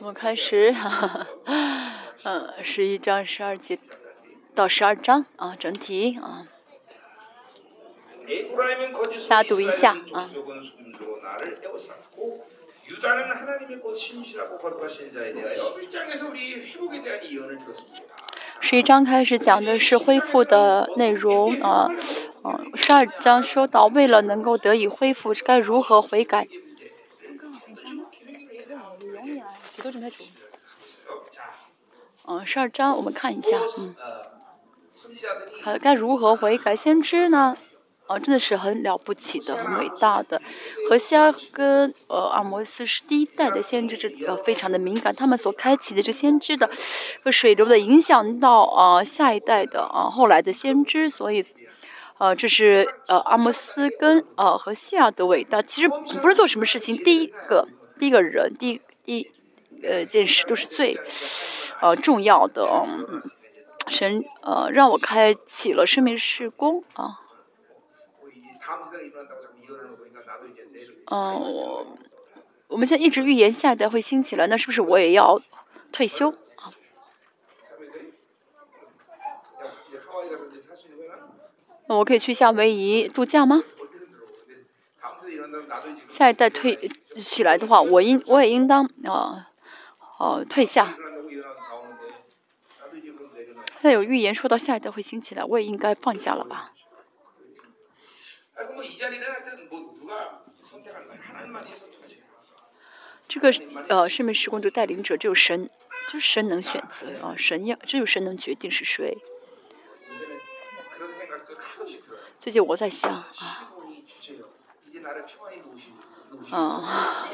我们开始，哈 嗯，十一章十二节到十二章啊，整体啊，大家读一下啊。十一章开始讲的是恢复的内容啊，嗯，十二章说到为了能够得以恢复，该如何悔改。嗯，十二章我们看一下，嗯，还该如何悔改？先知呢？啊，真的是很了不起的，很伟大的。何西阿跟呃阿摩斯是第一代的先知，这呃非常的敏感，他们所开启的这先知的和水流的影响到啊下一代的啊后来的先知，所以呃这是呃阿摩斯跟呃和西亚的伟大。其实不是做什么事情，第一个第一个人，第一第呃见识都是最呃重要的。嗯，神呃让我开启了生命事工啊。嗯，我我们现在一直预言下一代会兴起来，那是不是我也要退休？我可以去夏威夷度假吗？下一代退起来的话，我应我也应当啊，哦退下。那有预言说到下一代会兴起来，我也应该放下了吧？这个呃，圣命时光的带领者只有神，就是神能选择啊，神要只有神能决定是谁。最近我在想啊，啊，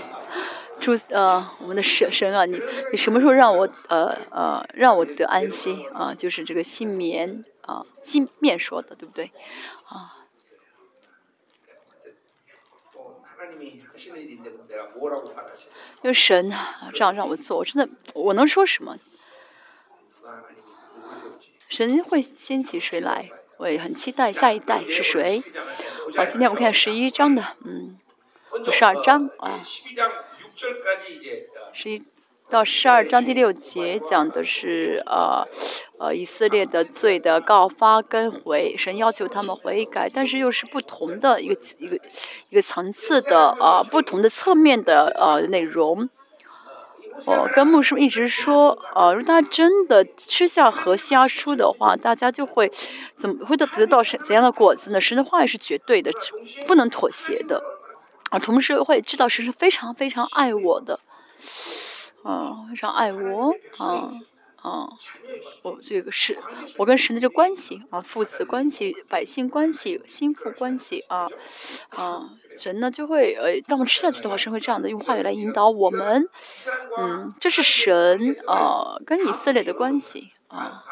主呃，我们的神神啊，你你什么时候让我呃呃让我得安息啊？就是这个新棉啊，新面说的对不对啊？因为神啊，这样让我做，我真的我能说什么？神会掀起谁来？我也很期待下一代是谁。好，今天我们看十一章的，嗯，十二章啊，十一。到十二章第六节讲的是呃呃以色列的罪的告发跟悔，神要求他们悔改，但是又是不同的一个一个一个层次的啊不同的侧面的呃内容。哦，跟牧师一直说，呃，如果大家真的吃下河虾书的话，大家就会怎么会得得到什怎样的果子呢？神的话语是绝对的，不能妥协的。啊，同时会知道神是非常非常爱我的。啊，非常爱我，啊啊，我这个是，我跟神的这关系啊，父子关系、百姓关系、心腹关系啊，啊，神呢就会呃，当我们吃下去的话，神会这样的用话语来引导我们，嗯，这是神啊跟以色列的关系啊，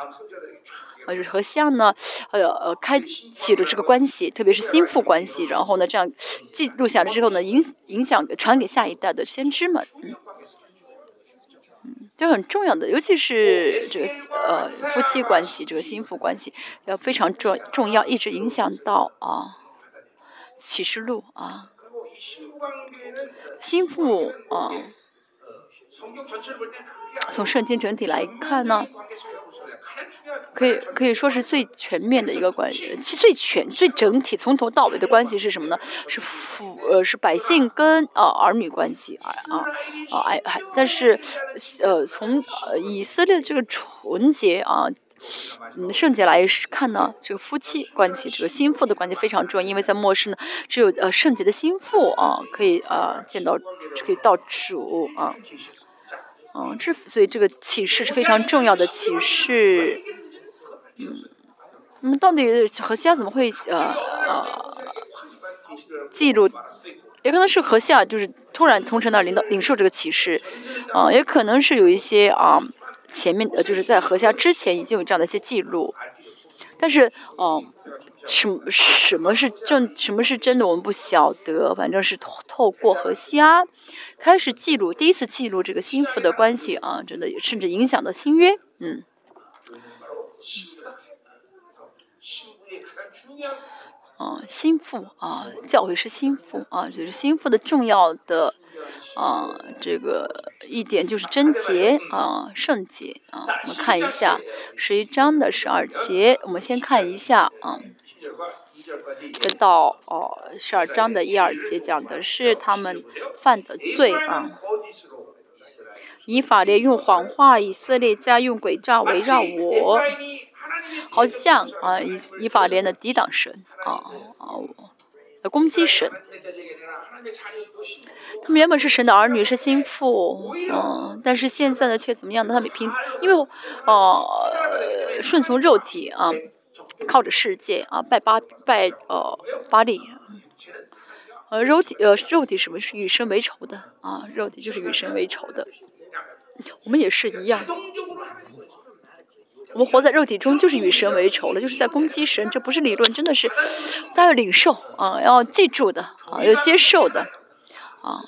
呃就是和像呢，呃呃，开启了这个关系，特别是心腹关系，然后呢这样记录下来之后呢，影影响传给下一代的先知们，嗯。就很重要的，尤其是这个呃夫妻关系，这个心腹关系要非常重重要，一直影响到啊启示录啊心腹啊。从圣经整体来看呢，可以可以说是最全面的一个关系，其实最全、最整体、从头到尾的关系是什么呢？是父呃是百姓跟啊儿女关系啊啊啊哎还但是呃从呃以色列这个纯洁啊嗯圣洁来看呢，这个夫妻关系，这个心腹的关系非常重要，因为在末世呢，只有呃圣洁的心腹啊可以啊见到可以到主啊。嗯，这所以这个启示是非常重要的启示。嗯，那么到底何西亚怎么会呃呃记录？也可能是何西亚就是突然从神那领导领受这个启示，啊，也可能是有一些啊前面呃就是在何西亚之前已经有这样的一些记录，但是嗯，什什么是正什么是真的我们不晓得，反正是透过和西亚。开始记录，第一次记录这个心腹的关系啊，真的甚至影响到新约，嗯，啊，心腹啊，教会是心腹啊，就是心腹的重要的啊，这个一点就是贞洁啊，圣洁啊。我们看一下十一章的十二节，我们先看一下啊。这到哦，十二章的一二节讲的是他们犯的罪啊。以法莲用谎话，以色列家用诡诈围绕我，好像啊，以以法莲的抵挡神啊啊，攻击神。他们原本是神的儿女，是心腹，嗯，但是现在呢，却怎么样呢？他们凭因为哦，顺从肉体啊，靠着世界啊，拜巴拜呃巴利，呃肉体呃肉体什么是与神为仇的啊？肉体就是与神为仇的。我们也是一样，我们活在肉体中就是与神为仇了，就是在攻击神。这不是理论，真的是大家领受啊，要记住的啊，要接受的啊，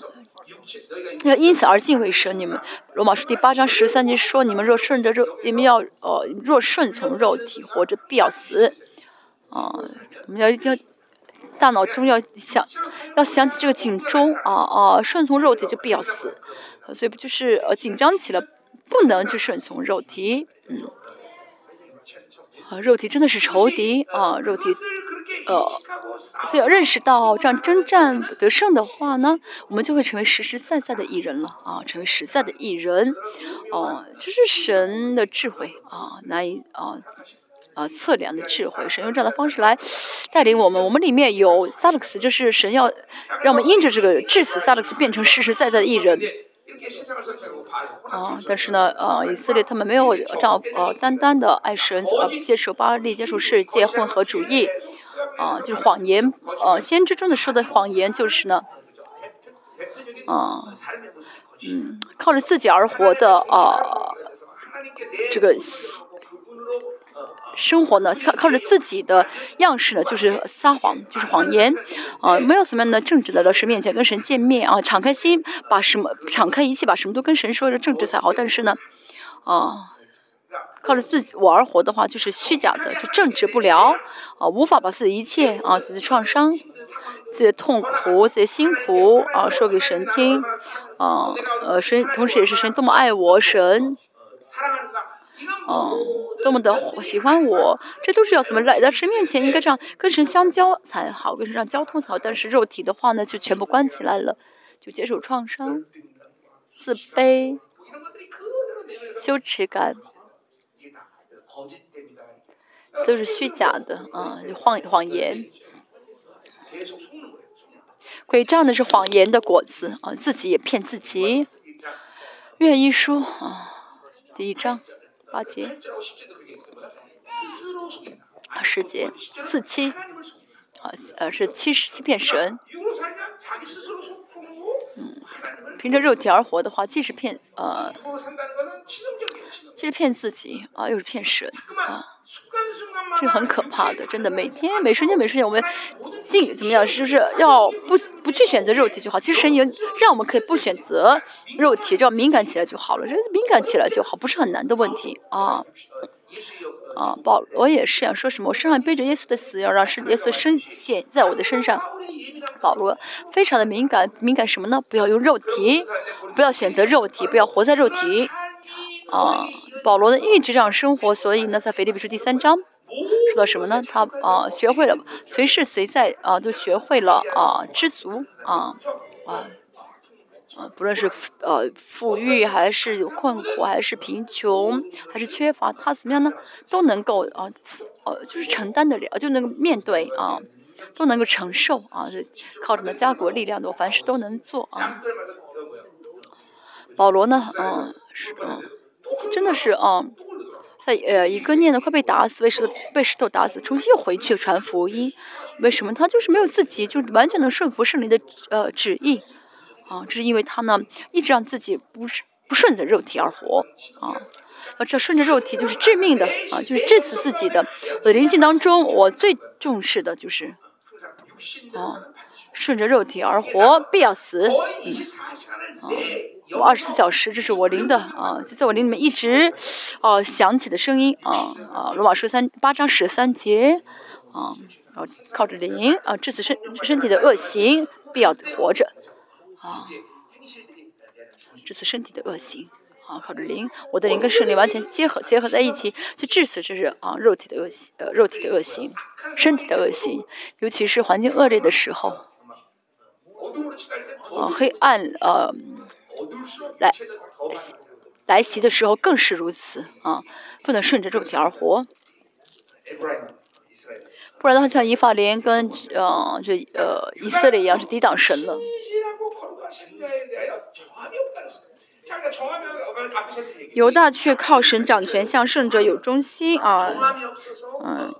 要因此而敬畏神。你们罗马书第八章十三节说：“你们若顺着肉，你们要呃若顺从肉体，活着必要死。”啊，我们要一定要大脑中要想要想起这个警钟啊啊，顺从肉体就必要死。所以不就是呃紧张起来，不能去顺从肉体，嗯，啊，肉体真的是仇敌啊，肉体，呃，所以要认识到这样征战得胜的话呢，我们就会成为实实在在的艺人了啊，成为实在的艺人，哦，这是神的智慧啊，难以啊啊测量的智慧，神用这样的方式来带领我们，我们里面有萨勒克斯，就是神要让我们因着这个致死萨勒克斯变成实实在在的艺人。啊，但是呢，呃，以色列他们没有这样呃，单单的爱神，呃，接受巴利，接受世界混合主义，啊，就是谎言，呃，先知中的说的谎言就是呢，啊，嗯，靠着自己而活的啊，这个。生活呢，靠靠着自己的样式呢，就是撒谎，就是谎言，啊，没有什么样的正直来到神面前跟神见面啊，敞开心，把什么敞开一切，把什么都跟神说，是正直才好。但是呢，啊，靠着自己我而活的话，就是虚假的，就正直不了，啊，无法把自己一切啊，自己创伤、自己的痛苦、自己的辛苦啊，说给神听，啊，呃，神同时也是神多么爱我，神。哦，多么的喜欢我，这都是要怎么来到神面前，应该这样跟神相交才好，跟神上交通才好。但是肉体的话呢，就全部关起来了，就接受创伤、自卑、羞耻感，都是虚假的啊，就谎谎言。诡诈的是谎言的果子啊，自己也骗自己。愿意说啊，第一章。八节，啊，十节，四七，啊，呃，是七十七片神。嗯，凭着肉体而活的话，既是骗，呃，既是骗自己啊，又是骗神啊，这很可怕的，真的，每天每瞬间每瞬间，我们尽怎么样，就是要不不去选择肉体就好。其实神也让我们可以不选择肉体，只要敏感起来就好了，这敏感起来就好，不是很难的问题啊。啊，保罗也是想说什么？我身上背着耶稣的死，要让是耶稣身显在我的身上。保罗非常的敏感，敏感什么呢？不要用肉体，不要选择肉体，不要活在肉体。啊，保罗呢一直这样生活，所以呢，在腓立比书第三章说到什么呢？他啊，学会了随时随在啊，都学会了啊，知足啊啊。啊，不论是呃富裕还是有困苦，还是贫穷，还是缺乏，他怎么样呢？都能够啊，呃，就是承担得了，就能够面对啊，都能够承受啊，靠什么家国力量的，凡事都能做啊。保罗呢，嗯，是嗯，真的是啊，在呃一个念呢快被打死，被石头被石头打死，重新又回去传福音，为什么？他就是没有自己，就完全能顺服圣灵的呃旨意。啊，这是因为他呢，一直让自己不是不顺着肉体而活啊，啊，这顺着肉体就是致命的啊，就是致死自己的。我的灵性当中，我最重视的就是啊，顺着肉体而活必要死。嗯啊，我二十四小时，这是我灵的啊，就在我灵里面一直啊响起的声音啊啊，罗马书三八章十三节啊，然后靠着灵啊致死身身体的恶行，必要活着。啊，这次身体的恶行啊，靠着灵，我的灵跟圣灵完全结合结合在一起，去致死这是啊肉体的恶行，呃肉体的恶行，身体的恶行，尤其是环境恶劣的时候，啊黑暗呃来来袭的时候更是如此啊，不能顺着肉体而活。不然的话，像以法莲跟呃这呃以色列一样，是抵挡神了。犹大却靠神掌权，向圣者有忠心啊，嗯。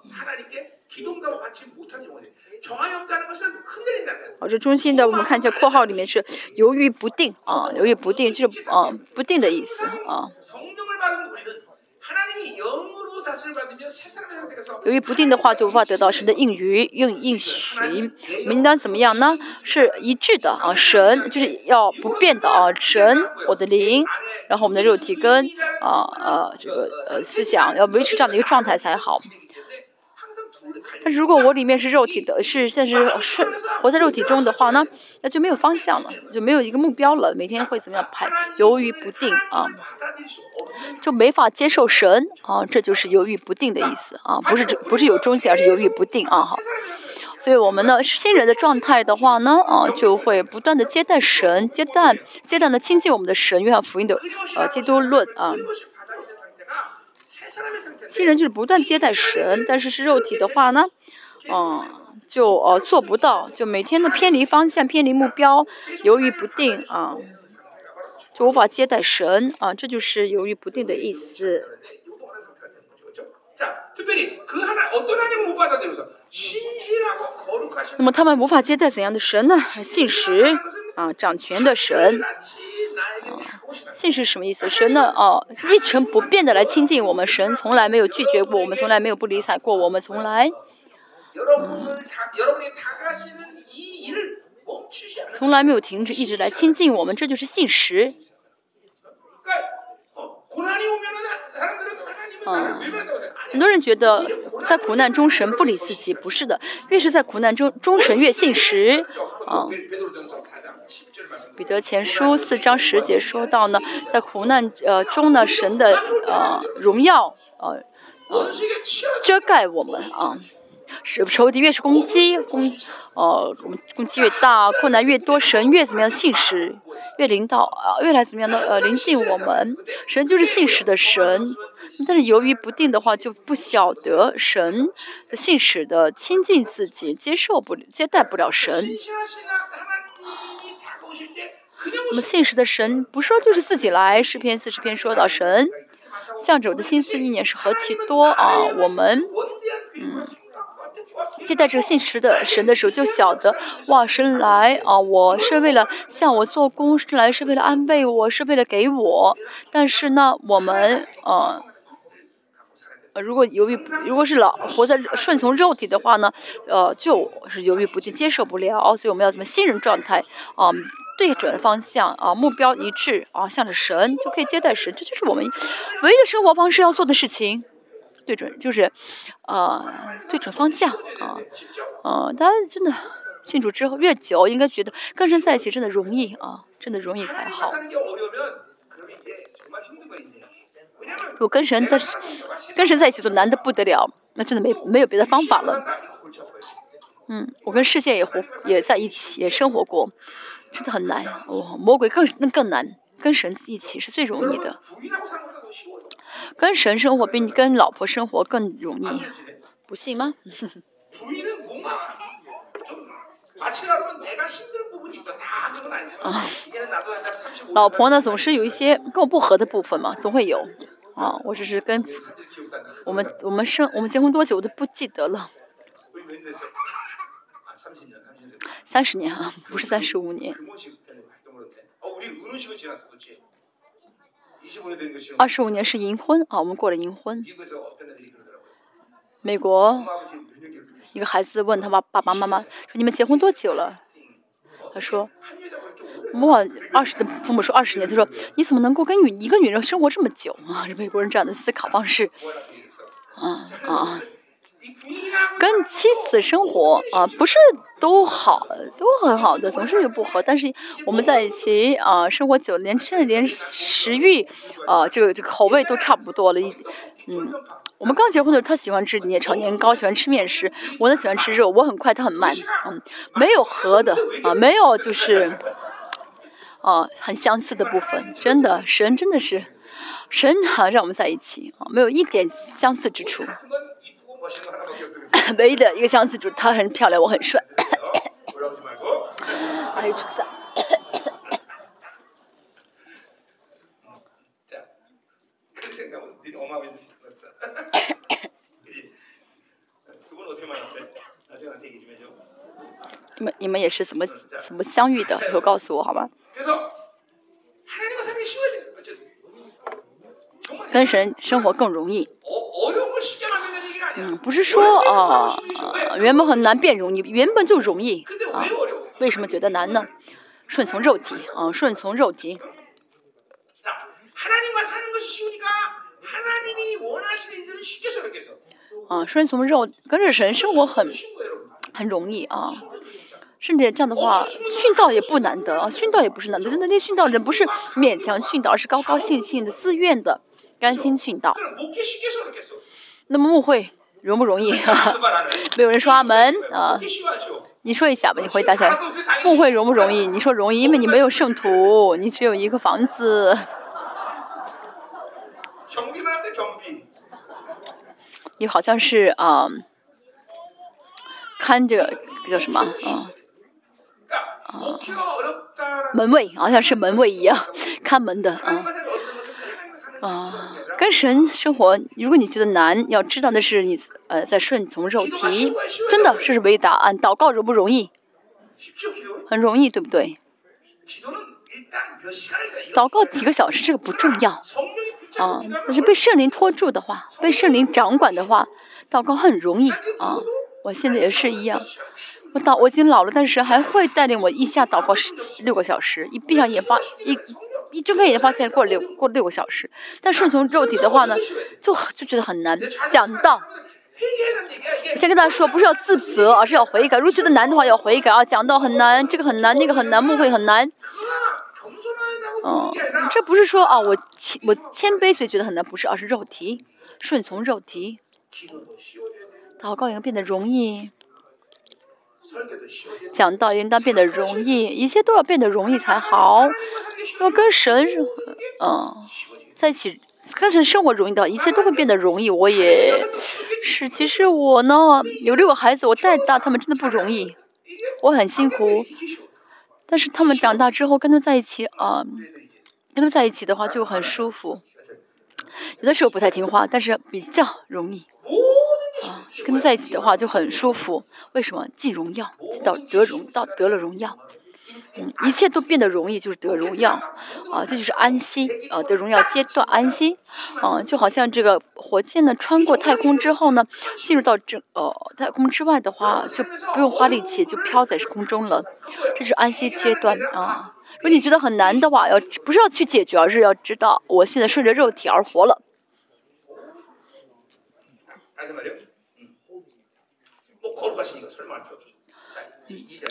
好，这忠心的，我们看一下括号里面是犹豫不定啊，犹豫不定就是啊不定的意思啊。由于不定的话，就无法得到神的应允、应应许。我们应当怎么样呢？是一致的啊，神就是要不变的啊，神我的灵，然后我们的肉体跟啊呃这个呃思想要维持这样的一个状态才好。但是如果我里面是肉体的，是现实是活在肉体中的话呢，那就没有方向了，就没有一个目标了，每天会怎么样排犹豫不定啊，就没法接受神啊，这就是犹豫不定的意思啊，不是不是有中心，而是犹豫不定啊，好，所以我们呢是新人的状态的话呢啊，就会不断的接待神，接待接待呢亲近我们的神，约翰福音的呃基督论啊。新人就是不断接待神，但是是肉体的话呢，嗯，就呃做不到，就每天的偏离方向、偏离目标，犹豫不定啊，就无法接待神啊，这就是犹豫不定的意思。那么他们无法接待怎样的神呢？信实啊，掌权的神。信是什么意思？神呢？哦，一成不变的来亲近我们。神从来没有拒绝过我们，从来没有不理睬过我们，从来，嗯，从来没有停止，一直来亲近我们。这就是信实。嗯，很多人觉得在苦难中神不理自己，不是的，越是在苦难中，中神越信实。啊。彼得前书四章十节说到呢，在苦难呃中呢，神的呃荣耀呃呃遮盖我们啊，是仇敌越是攻击攻呃我们攻击越大，困难越多，神越怎么样信实，越领导啊越来怎么样的呃临近我们，神就是信实的神，但是犹豫不定的话，就不晓得神信使的亲近自己，接受不接待不了神。我们信实的神不说就是自己来，诗篇四十篇说到神向着我的心思意念是何其多啊！我们嗯接待这个信实的神的时候，就晓得哇，神来啊！我是为了向我做工，神来是为了安慰我，是为了给我。但是呢，我们呃呃，如果犹豫，如果是老活在顺从肉体的话呢，呃，就是犹豫不定，接受不了。所以我们要怎么信任状态啊？对准方向啊，目标一致啊，向着神就可以接待神，这就是我们唯一的生活方式要做的事情。对准就是，呃，对准方向啊，嗯，大家真的信主之后越久，应该觉得跟神在一起真的容易啊，真的容易才好。如果跟神在跟神在一起都难得不得了，那真的没没有别的方法了。嗯，我跟世界也活也在一起也生活过。真的很难，哦，魔鬼更那更难，跟神一起是最容易的。跟神生活比你跟老婆生活更容易，不信吗？啊，老婆呢总是有一些跟我不合的部分嘛，总会有。啊，我只是跟我们我们生我们结婚多久我都不记得了。三十年啊，不是三十五年。二十五年是银婚啊，我们过了银婚。美国一个孩子问他爸爸爸妈妈说：“你们结婚多久了？”他说：“哇，二十的父母说二十年。”他说：“你怎么能够跟女一个女人生活这么久啊？”这美国人这样的思考方式，啊啊。跟妻子生活啊，不是都好，都很好的，总是有不和。但是我们在一起啊，生活久，连现在连食欲啊，这个这个口味都差不多了。一嗯，我们刚结婚的时候，他喜欢吃年炒年糕，喜欢吃面食，我呢喜欢吃肉，我很快，他很慢。嗯，没有合的啊，没有就是啊很相似的部分，真的神真的是神啊，让我们在一起啊，没有一点相似之处。唯一的一个相似就是她很漂亮，我很帅。还 有出色。你们你们也是怎么怎么相遇的？以后告诉我好吗？跟神生活更容易。嗯，不是说啊，原本很难变容易，原本就容易啊。为什么觉得难呢？顺从肉体啊，顺从肉体。啊，顺从肉跟着神生活很很容易啊。甚至这样的话，殉道也不难得啊，殉道也不是难得。真的，那殉道人不是勉强殉道，而是高高兴兴的、自愿的、甘心殉道。那么误会。容不容易？没有人说阿门啊！你说一下吧，你回答一下。牧会容不容易？你说容易，因为你没有圣徒，你只有一个房子。你好像是啊，看着叫什么啊？啊，门卫，好像是门卫一样，看门的啊。啊，跟神生活，如果你觉得难，要知道那是你呃在顺从肉体，真的这是唯一答案。祷告容不容易？很容易，对不对？祷告几个小时这个不重要，啊，但是被圣灵拖住的话，被圣灵掌管的话，祷告很容易啊。我现在也是一样，我祷我已经老了，但是还会带领我一下祷告十六个小时，一闭上眼发一。一睁开眼发现过六过六个小时，但顺从肉体的话呢，就就觉得很难。讲到，先跟大家说，不是要自责，而是要悔改。如果觉得难的话，要悔改啊。讲到很难，这个很难，那个很难，误会很难。嗯，这不是说啊，我谦我谦卑所以觉得很难，不是，而是肉体顺从肉体，祷告应该变得容易，讲道应当变得容易，一切都要变得容易才好。要跟神，嗯，在一起，跟神生活容易的，一切都会变得容易。我也是，其实我呢，有六个孩子，我带大他们真的不容易，我很辛苦。但是他们长大之后，跟他在一起啊，跟他在一起的话就很舒服。有的时候不太听话，但是比较容易。啊，跟他在一起的话就很舒服。为什么？进荣耀，到得荣，到得了荣耀。嗯，一切都变得容易，就是得荣耀，啊，这就是安息，啊，得荣耀阶段安息，啊，就好像这个火箭呢，穿过太空之后呢，进入到这呃太空之外的话，就不用花力气，就飘在空中了，这是安息阶段啊。如果你觉得很难的话，要不是要去解决，而是要知道我现在顺着肉体而活了。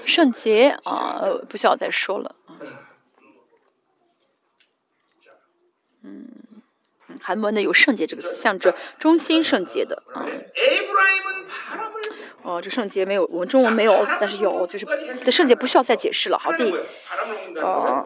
圣洁啊，不需要再说了。嗯，韩文的有圣洁这个词，象征中心圣洁的啊。哦，这圣洁没有，我们中文没有，但是有，就是这圣洁不需要再解释了。好，第啊，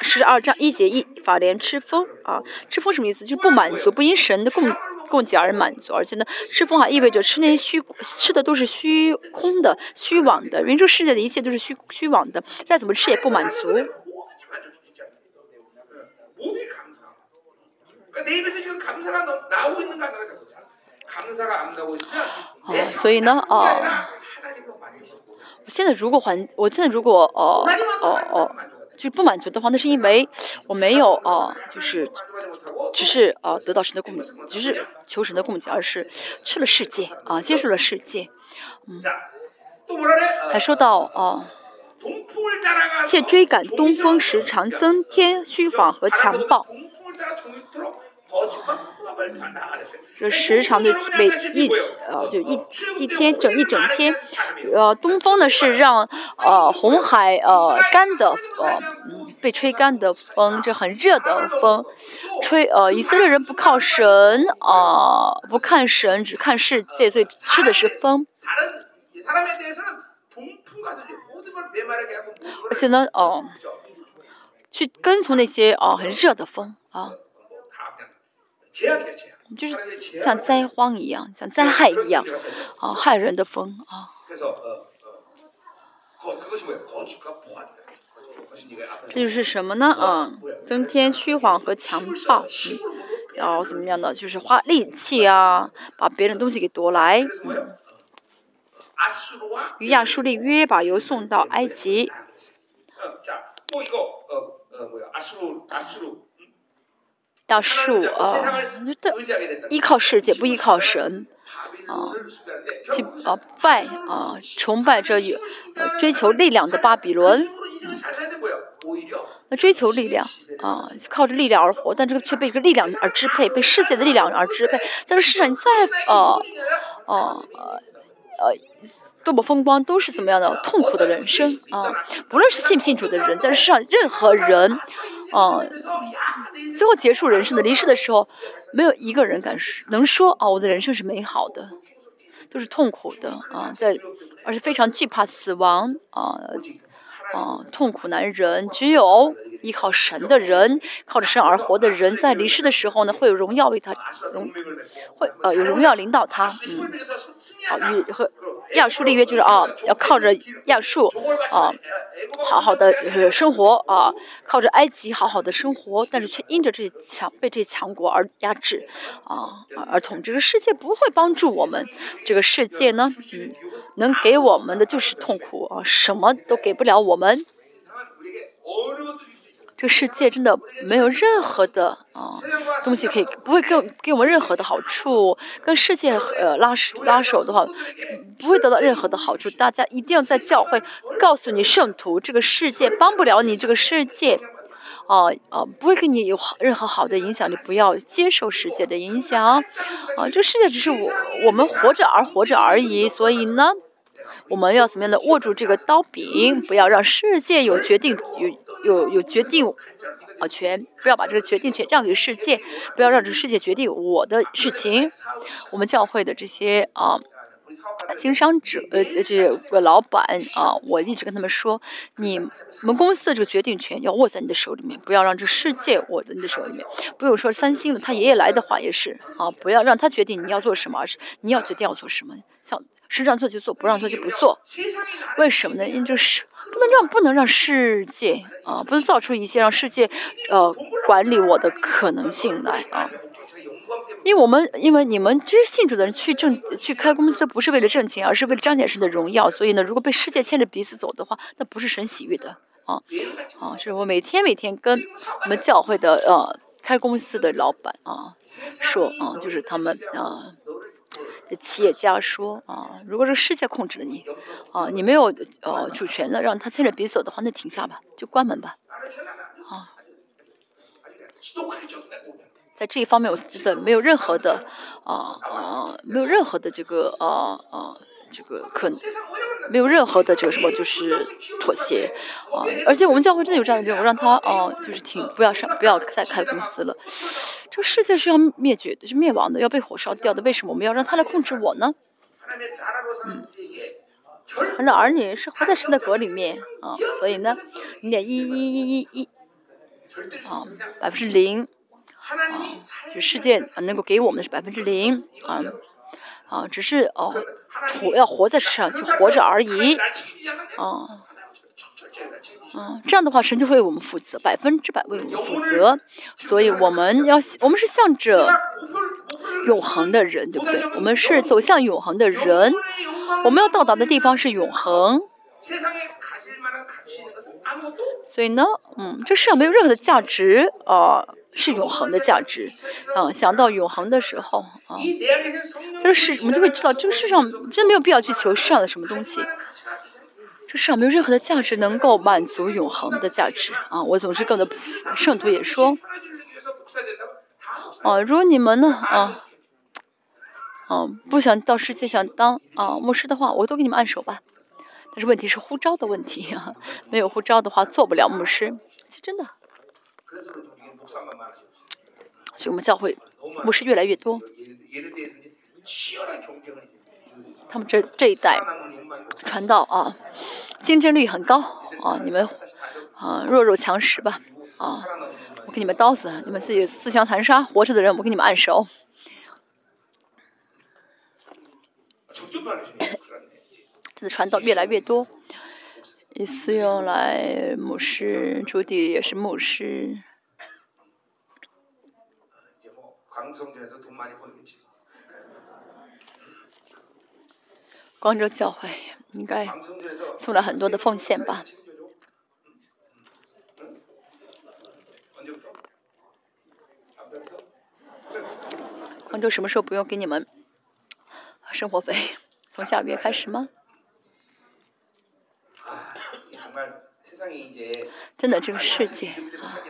十二章一节一，法莲吃风啊，吃风什么意思？就是不满足，不因神的供。供给而满足，而且呢，吃风还意味着吃那些虚吃的都是虚空的、虚妄的。因为这世界的一切都是虚虚妄的，再怎么吃也不满足。哦，所以呢，哦，我现在如果还，我现在如果哦哦哦。就是不满足的话，那是因为我没有哦，就是只是啊得到神的供给，只是求神的供给，而是吃了世界啊，接受了世界。嗯，还说到哦，且追赶东风时，常增添虚谎和强暴。这时常的每一呃就一一天整一整天，呃东风呢是让呃红海呃干的呃被吹干的风，这很热的风，吹呃以色列人不靠神啊不看神只看世界，所以吃的是风。而且呢哦，去跟从那些哦很热的风啊。就是像灾荒一样，像灾害一样，啊，害人的风啊。这就是什么呢？啊，增添虚晃和强暴，嗯，然后怎么样的？就是花力气啊，把别人东西给夺来。嗯。与亚述立约，把油送到埃及。要树啊，的依靠世界不依靠神啊，去啊拜啊崇拜这一追求力量的巴比伦，那追求力量啊，靠着力量而活，但这个却被这个力量而支配，被世界的力量而支配。在这世上，你再呃呃呃多么风光，都是怎么样的痛苦的人生啊！不论是信不信主的人，在这世上任何人。嗯，最后结束人生的离世的时候，没有一个人敢说能说啊，我的人生是美好的，都是痛苦的啊，在而且非常惧怕死亡啊啊，痛苦难忍，只有。依靠神的人，靠着神而活的人，在离世的时候呢，会有荣耀为他荣，会呃有荣耀领导他，嗯，啊与和亚述立约就是啊，要靠着亚述啊，好好的生活啊，靠着埃及好好的生活，但是却因着这强被这些强国而压制啊，而统治这个世界不会帮助我们，这个世界呢，嗯，能给我们的就是痛苦啊，什么都给不了我们。这个世界真的没有任何的啊东西可以不会给给我们任何的好处，跟世界呃拉拉手的话，不会得到任何的好处。大家一定要在教会告诉你圣徒，这个世界帮不了你，这个世界，啊啊不会给你有好任何好的影响，你不要接受世界的影响，啊这个世界只是我我们活着而活着而已，所以呢。我们要怎么样的握住这个刀柄，不要让世界有决定有有有决定啊权，不要把这个决定权让给世界，不要让这个世界决定我的事情。我们教会的这些啊经商者呃这个老板啊，我一直跟他们说，你们公司的这个决定权要握在你的手里面，不要让这世界握在你的手里面。不用说三星的，他爷爷来的话也是啊，不要让他决定你要做什么，而是你要决定要做什么。像。是让做就做，不让做就不做。为什么呢？因为这是不能让不能让世界啊，不能造出一些让世界呃管理我的可能性来啊。因为我们因为你们这些信主的人去挣去开公司，不是为了挣钱，而是为了彰显神的荣耀。所以呢，如果被世界牵着鼻子走的话，那不是神喜悦的啊啊！是我每天每天跟我们教会的呃开公司的老板啊说啊，就是他们啊。的企业家说啊，如果这个世界控制了你，啊，你没有呃主权的，让他牵着鼻子走的话，那停下吧，就关门吧，啊，在这一方面，我觉得没有任何的啊啊，没有任何的这个啊啊。这个可能没有任何的这个什么，就是妥协啊！而且我们教会真的有这样的任务，让他哦，就是停，不要上，不要再开公司了。这个世界是要灭绝的，是灭亡的，要被火烧掉的。为什么我们要让他来控制我呢？嗯，神的儿女是活在神的国里面啊，所以呢，你得一一一一一啊，百分之零啊，就世界啊能够给我们的是百分之零啊。啊，只是哦，活要活在世上就活着而已，啊，嗯，这样的话神就会为我们负责，百分之百为我们负责，所以我们要我们是向着永恒的人，对不对？我们是走向永恒的人，我们要到达的地方是永恒，所以呢，嗯，这世上没有任何的价值啊。是永恒的价值，嗯，想到永恒的时候，啊，这个世我们就会知道，这个世上真没有必要去求世上的什么东西，这世上没有任何的价值能够满足永恒的价值，啊，我总是跟的圣徒也说，啊，如果你们呢，啊，啊，不想到世界想当啊牧师的话，我都给你们按手吧。但是问题是呼召的问题啊，没有呼召的话做不了牧师，是真的。所以我们教会牧师越来越多，他们这这一代传道啊，竞争力很高啊，你们啊弱肉强食吧啊，我给你们刀子，你们自己自相残杀，活着的人我给你们按手。这次传道越来越多，一次用来牧师，朱迪也是牧师。光州教会应该送了很多的奉献吧？光州什么时候不用给你们生活费？从下个月开始吗？真的，这个世界啊，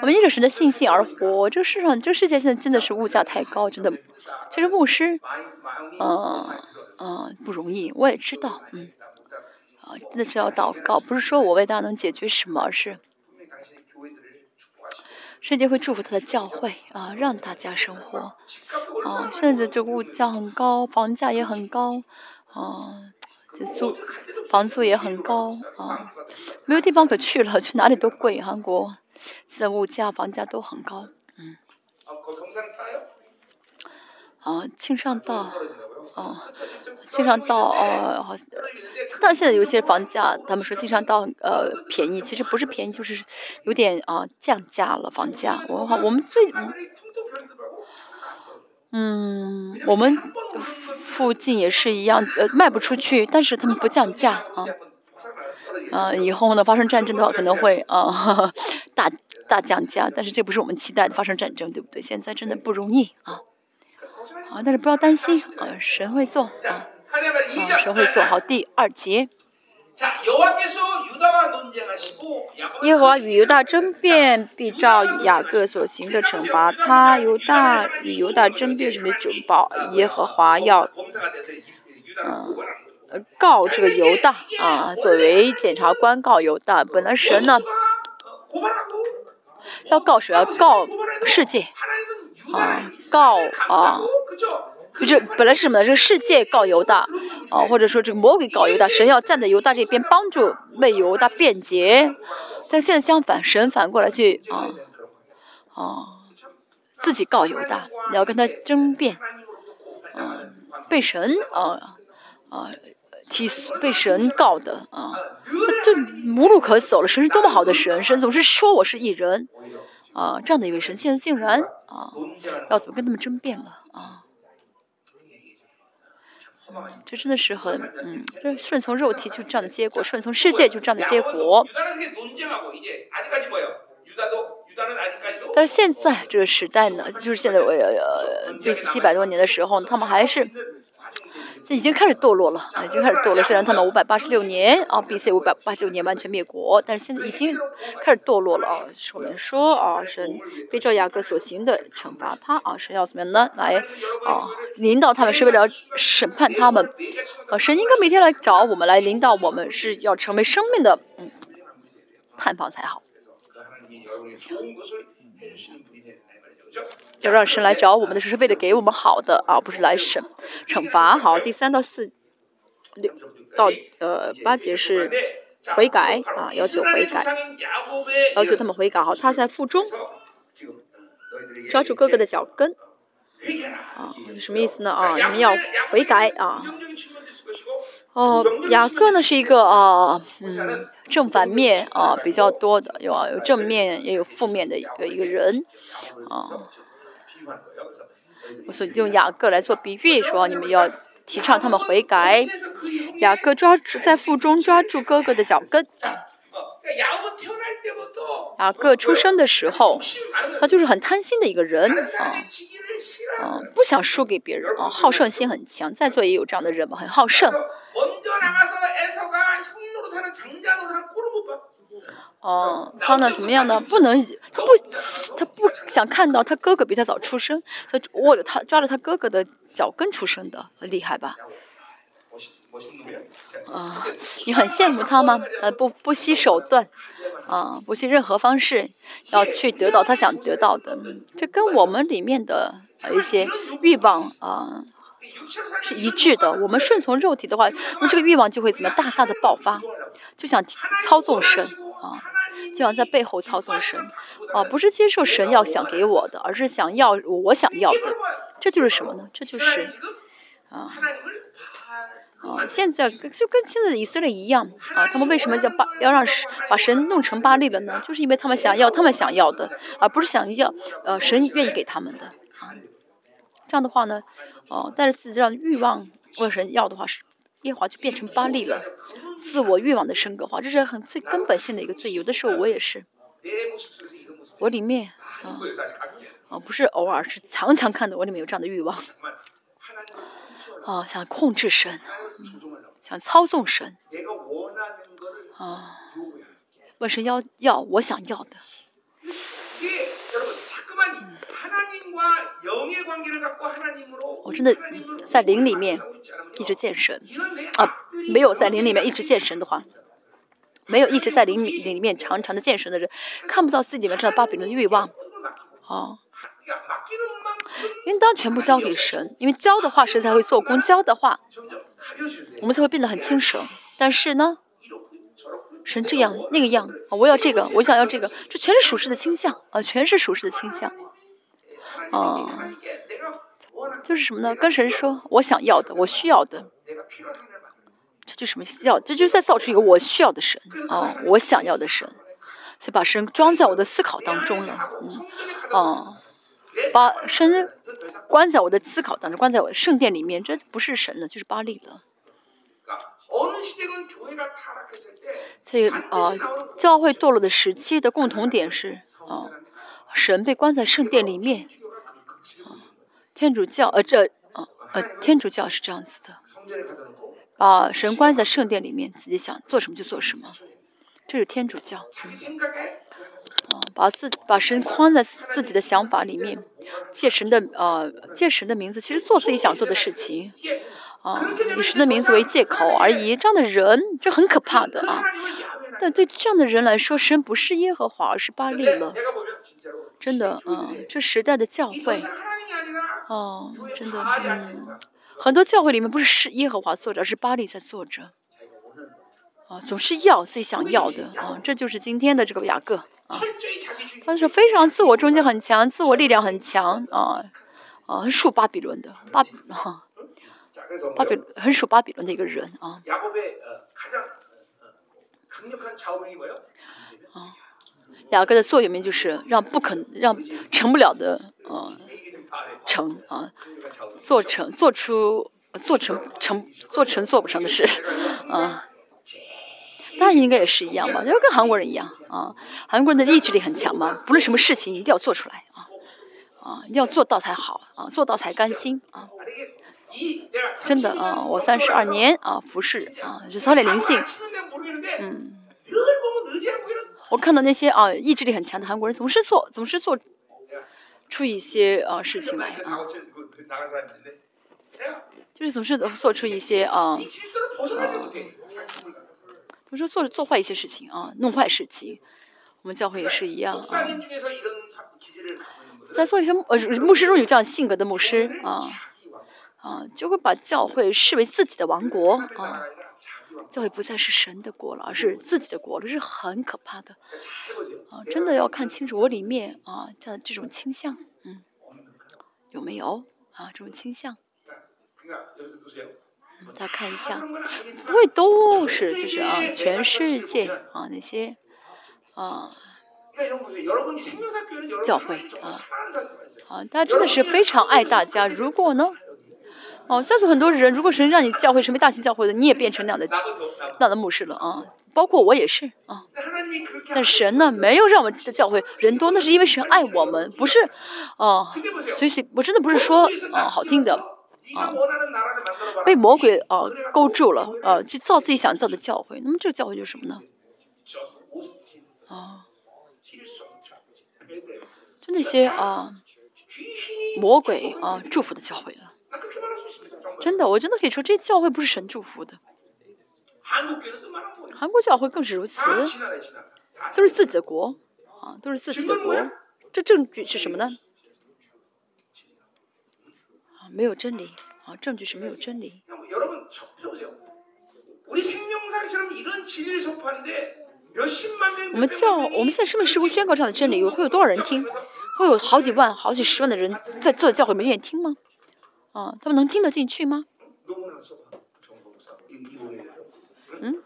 我们依着神的信心而活。这个世上，这个世界现在真的是物价太高，真的。其实牧师，嗯嗯，不容易，我也知道，嗯，啊，真的是要祷告，不是说我为大家能解决什么，而是世界会祝福他的教会啊，让大家生活。啊，现在这个物价很高，房价也很高，啊。就租房租也很高啊，没有地方可去了，去哪里都贵。韩国现在物价、房价都很高，嗯。啊，庆尚道，啊，庆尚道，哦，好像，但是现在有些房价，他们说庆尚道呃便宜，其实不是便宜，就是有点啊降价了房价。我我们最。嗯，我们附近也是一样，呃，卖不出去，但是他们不降价啊，啊，以后呢发生战争的话可能会啊 大大降价，但是这不是我们期待的发生战争，对不对？现在真的不容易啊，啊，但是不要担心啊，神会做啊，啊，神会做好。第二节。耶和华与犹大争辩，必照雅各所行的惩罚他。犹大与犹大争辩什么主报？耶和华要，嗯，告这个犹大啊，作为检察官告犹大。本来神呢，要告谁？要告世界啊，告啊。就本来是什么？这个世界告犹大，啊，或者说这个魔鬼告犹大，神要站在犹大这边帮助为犹大辩解。但现在相反，神反过来去啊啊自己告犹大，你要跟他争辩，啊，被神啊啊提被神告的啊，这无路可走了。神是多么好的神，神总是说我是异人啊，这样的一位神，现在竟然啊要怎么跟他们争辩了啊？这真的是很，嗯，顺从肉体就这样的结果，顺从世界就这样的结果。但是现在这个时代呢，就是现在我呃，对此七百多年的时候，他们还是。这已经开始堕落了啊，已经开始堕落。虽然他们五百八十六年啊，B.C. 五百八十六年完全灭国，但是现在已经开始堕落了啊。我们说啊，神被照雅各所行的惩罚他啊，神要怎么样呢？来啊，领导他们是为了审判他们啊。神应该每天来找我们来领导我们，是要成为生命的嗯探访才好。就让神来找我们的时候，是为了给我们好的，而不是来审惩罚。好，第三到四六到呃八节是悔改啊，要求悔改，要求他们悔改。好，他在腹中抓住哥哥的脚跟啊，什么意思呢？啊，你们要悔改啊。哦，雅各呢是一个啊，嗯，正反面啊比较多的，有啊有正面也有负面的一个一个人啊。我说用雅各来做比喻，说你们要提倡他们悔改。雅各抓住在腹中抓住哥哥的脚跟。雅各出生的时候，他就是很贪心的一个人啊，啊，不想输给别人啊，好胜心很强。在座也有这样的人嘛，很好胜。哦，他呢怎么样呢？不能，他不，他不想看到他哥哥比他早出生，他握着他抓着他哥哥的脚跟出生的，厉害吧？啊，你很羡慕他吗？呃，不不惜手段，啊，不惜任何方式，要去得到他想得到的。这跟我们里面的一些欲望啊是一致的。我们顺从肉体的话，那这个欲望就会怎么大大的爆发，就想操纵神啊，就想在背后操纵神啊，不是接受神要想给我的，而是想要我想要的。这就是什么呢？这就是啊。啊，现在就跟现在的以色列一样啊，他们为什么叫巴要让神把神弄成巴利了呢？就是因为他们想要他们想要的，而不是想要呃神愿意给他们的啊。这样的话呢，哦，但是自己这样的欲望问神要的话，是耶和华就变成巴利了，自我欲望的升格化，这是很最根本性的一个罪。有的时候我也是，我里面啊啊不是偶尔，是常常看到我里面有这样的欲望。啊，想控制神，想操纵神，啊，问神要要我想要的。我真的在灵里面一直见神啊，没有在灵里面一直见神的话，没有一直在灵里里面常常的见神的人，看不到自己里面这巴比伦的欲望，啊。应当全部交给神，因为交的话神才会做工，交的话我们才会变得很轻省。但是呢，神这样那个样啊，我要这个，我想要这个，这全是属实的倾向啊，全是属实的倾向啊，就是什么呢？跟神说我想要的，我需要的，这就什么要？这就是在造出一个我需要的神啊，我想要的神，所以把神装在我的思考当中了，嗯，啊。把神关在我的思考当中，关在我的圣殿里面，这不是神了，就是巴利了。所以啊，教会堕落的时期的共同点是啊，神被关在圣殿里面。啊天主教呃这呃呃天主教是这样子的，把神关在圣殿里面，自己想做什么就做什么，这是天主教。啊，把自把神框在自己的想法里面，借神的呃借神的名字，其实做自己想做的事情，啊，以神的名字为借口而已。这样的人，这很可怕的啊。但对这样的人来说，神不是耶和华，而是巴利了。真的，嗯，这时代的教会，哦，真的，嗯，很多教会里面不是是耶和华作者，而是巴利在作者。啊，总是要自己想要的啊，这就是今天的这个雅各啊，他是非常自我中心很强，自我力量很强啊，啊，很属巴比伦的巴哈，巴比很属巴比伦的一个人啊。啊，雅各的座右铭就是让不可让成不了的呃成啊，做成做出做成成做成做不成的事啊。那应该也是一样吧，就跟韩国人一样啊。韩国人的意志力很强嘛，不论什么事情一定要做出来啊，啊，一定要做到才好啊，做到才甘心啊。真的啊，我三十二年啊服侍啊，就操练灵性。嗯，我看到那些啊意志力很强的韩国人，总是做，总是做出一些啊事情来，就是总是做出一些啊。总是做做坏一些事情啊，弄坏事情，我们教会也是一样啊。在做一些呃牧师中有这样性格的牧师啊啊，就会把教会视为自己的王国啊，教会不再是神的国了，而是自己的国了，这是很可怕的啊！真的要看清楚我里面啊，像这种倾向，嗯，有没有啊这种倾向？大家看一下，不会都是就是啊，全世界啊那些啊教会啊啊，大家真的是非常爱大家。如果呢，哦，在座很多人，如果神让你教会成为大型教会的，你也变成那样的那样的牧师了啊，包括我也是啊。但神呢，没有让我们的教会人多，那是因为神爱我们，不是啊。所以，我真的不是说啊好听的。啊，被魔鬼啊勾住了啊，去造自己想造的教会。那么这个教会就是什么呢？啊，就那些啊魔鬼啊祝福的教会了。真的，我真的可以说，这教会不是神祝福的。韩国教会更是如此，都是自己的国啊，都是自己的国。这证据是什么呢？啊，没有真理啊，证据是没有真理。我们教我们现在生命事故宣告这样的真理，会有多少人听？会有好几万、好几十万的人在坐在教会里面愿意听吗？啊，他们能听得进去吗？嗯？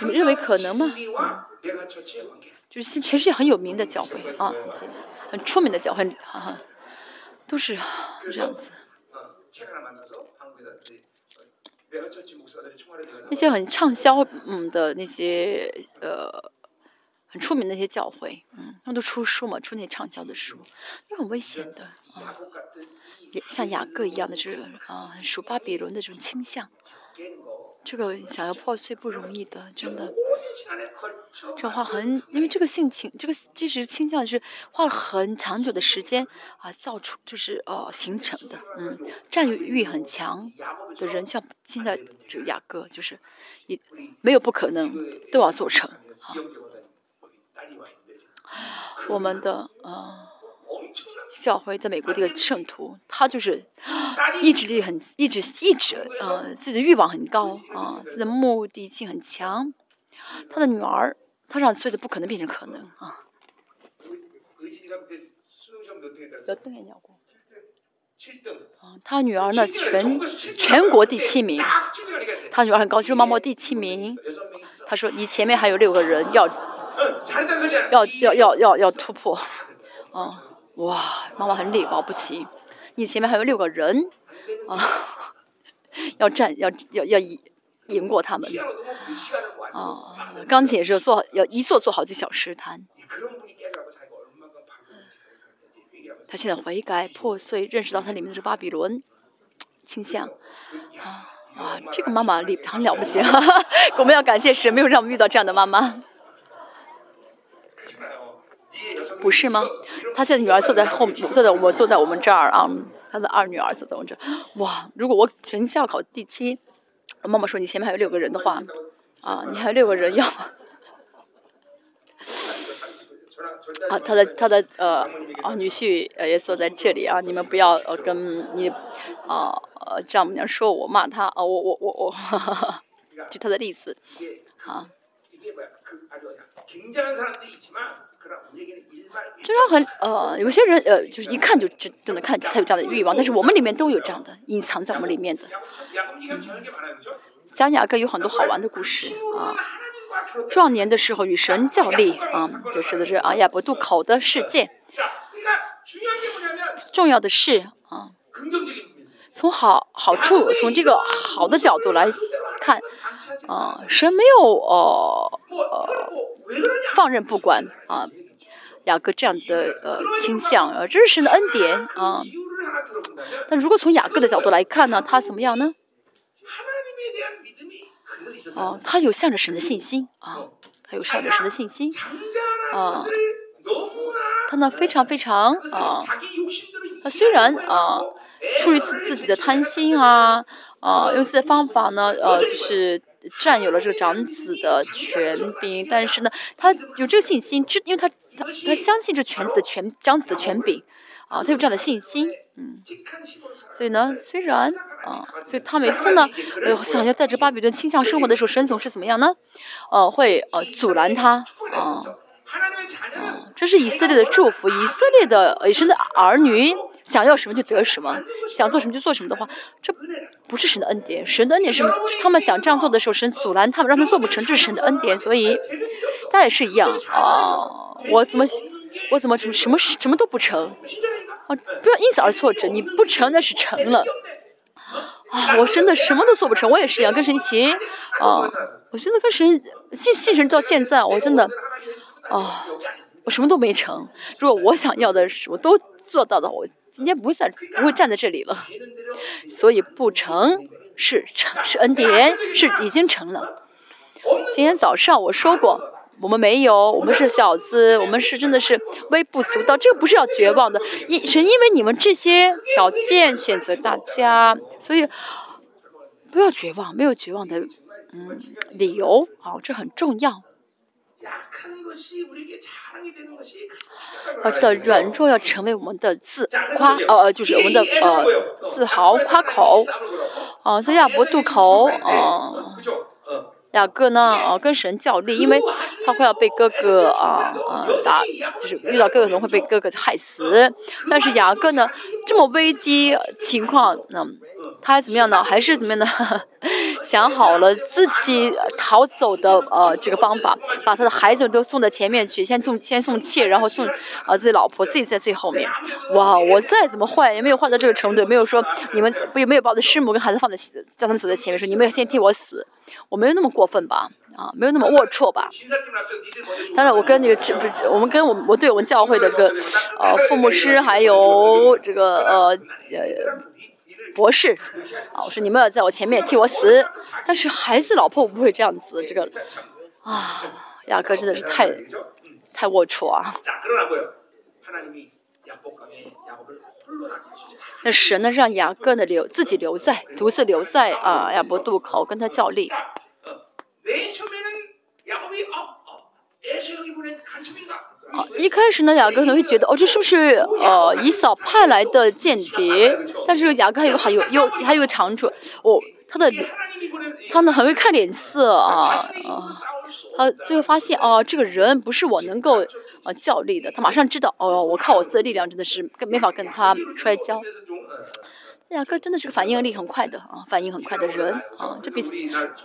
你们认为可能吗？就是现全世界很有名的教会啊，很出名的教会，啊，都是这样子。那些很畅销嗯的那些呃很出名的那些教会，嗯，他们都出书嘛，出那些畅销的书，那很危险的啊，像雅各一样的这个啊，属巴比伦的这种倾向。这个想要破碎不容易的，真的。这话很，因为这个性情，这个其实倾向是花了很长久的时间啊造出，就是呃形成的。嗯，占有欲很强的人，像现在这个雅各，就是也没有不可能，都要做成啊。我们的呃。教会在美国这个圣徒，他就是意志力很意志意志，呃，自己的欲望很高啊，自己的目的性很强。他的女儿，他让所有的不可能变成可能啊。啊，他女儿呢，全全国第七名。他女儿很高兴，妈妈第七名。他说：“你前面还有六个人要，要要要要要突破。”啊。哇，妈妈很了不起，你前面还有六个人，啊，要战要要要赢赢过他们，啊，钢琴也是做要一坐坐好几小时弹。他现在悔改破碎，认识到他里面的是巴比伦倾向，啊啊，这个妈妈厉很了不起，我们要感谢神，没有让我们遇到这样的妈妈。不是吗？他现在女儿坐在后，坐在我坐在我们这儿啊。他的二女儿坐在我们这儿。哇！如果我全校考第七，妈妈说你前面还有六个人的话，啊，你还有六个人要。啊，他的他的呃啊女婿呃也坐在这里啊。你们不要呃跟你啊呃丈母娘说我骂他啊，我我我我，举 他的例子啊。虽然很呃，有些人呃，就是一看就知就能看他有这样的欲望，但是我们里面都有这样的隐藏在我们里面的。讲雅各有很多好玩的故事啊，壮年的时候与神较力啊，就是的是啊亚伯渡口的事件。重要的是啊，从好好处，从这个好的角度来看啊，神没有呃呃放任不管啊。雅各这样的呃倾向，呃，这是神的恩典啊。但如果从雅各的角度来看呢，他怎么样呢？哦，他有向着神的信心啊，他有向着神的信心啊。他呢非常非常啊，他虽然啊出于自己的贪心啊啊，用自己的方法呢呃就是。占有了这个长子的权柄，但是呢，他有这个信心，知因为他他他相信这犬子的权长子的权柄，啊，他有这样的信心，嗯，所以呢，虽然啊，所以他每次呢，呃，想要带着巴比伦倾向生活的时候，神总是怎么样呢？呃，会呃阻拦他，啊，这是以色列的祝福，以色列的野生的儿女。想要什么就得什么，想做什么就做什么的话，这不是神的恩典。神的恩典是他们想这样做的时候，神阻拦他们，让他做不成，这是神的恩典。所以，他也是一样啊。我怎么，我怎么什么什么什么都不成啊？不要因此而挫折，你不成那是成了啊。我真的什么都做不成，我也是一样，跟神一起啊。我真的跟神信信神到现在，我真的啊，我什么都没成。如果我想要的是，我都做到的，我。今天不会在不会站在这里了，所以不成是成是恩典，是已经成了。今天早上我说过，我们没有，我们是小子，我们是真的是微不足道。这个不是要绝望的，因是因为你们这些条件选择大家，所以不要绝望，没有绝望的嗯理由啊，这很重要。要知道软弱要成为我们的自夸，呃，就是我们的呃自豪夸口，啊，在亚伯渡口，啊，雅各呢，啊，跟神较力，因为他快要被哥哥啊啊打，就是遇到哥哥可能会被哥哥害死，但是雅各呢，这么危机情况，那。他还怎么样呢？还是怎么样呢？想好了自己逃走的呃这个方法，把他的孩子都送到前面去，先送先送妾，然后送啊自己老婆，自己在最后面。哇，我再怎么坏也没有坏到这个程度，没有说你们不也没有把我的师母跟孩子放在叫他们走在前面，说你们要先替我死，我没有那么过分吧？啊，没有那么龌龊吧？当然，我跟那个这不是我们跟我们我对我们教会的这个呃父母师还有这个呃呃。博士，啊，我说你们要在我前面替我死，但是孩子、老婆我不会这样子，这个，啊，雅各真的是太，太龌龊啊。那神呢，让雅各呢留自己留在，独自留在啊亚伯渡口跟他较力。啊，一开始呢，雅各可能会觉得，哦，这是不是呃以扫派来的间谍？但是雅各还有还有有还有个长处，哦，他的他呢很会看脸色啊啊，他最后发现哦，这个人不是我能够呃较力的，他马上知道，哦，我靠我自己的力量真的是跟没法跟他摔跤。雅各真的是个反应力很快的啊，反应很快的人啊，这比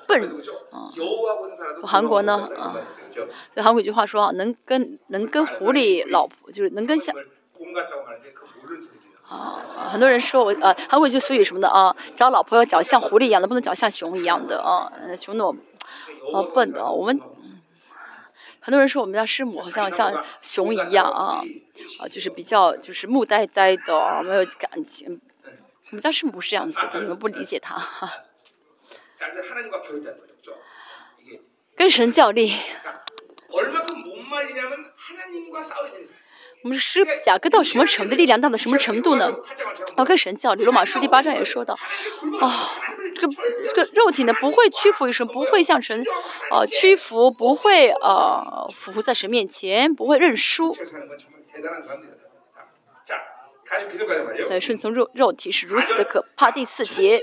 笨啊。韩国呢啊，对韩国有句话说啊，能跟能跟狐狸老婆就是能跟像啊，很多人说我啊，韩国就俗语什么的啊，找老婆要找像狐狸一样的，不能找像熊一样的啊，熊那种啊笨的啊。我们很多人说我们家师母好像像熊一样啊啊，就是比较就是木呆呆的啊，没有感情。我们家师母不是这样子的，你们不理解他。跟神较力。我们是雅各到什么程度，力量大到什么程度呢？要跟神较力。罗马书第八章也说到，啊，这个这个肉体呢不会屈服于神，不会向神呃屈服，不会呃俯伏在神面前，不会认输。呃，顺从肉肉体是如此的可怕。第四节，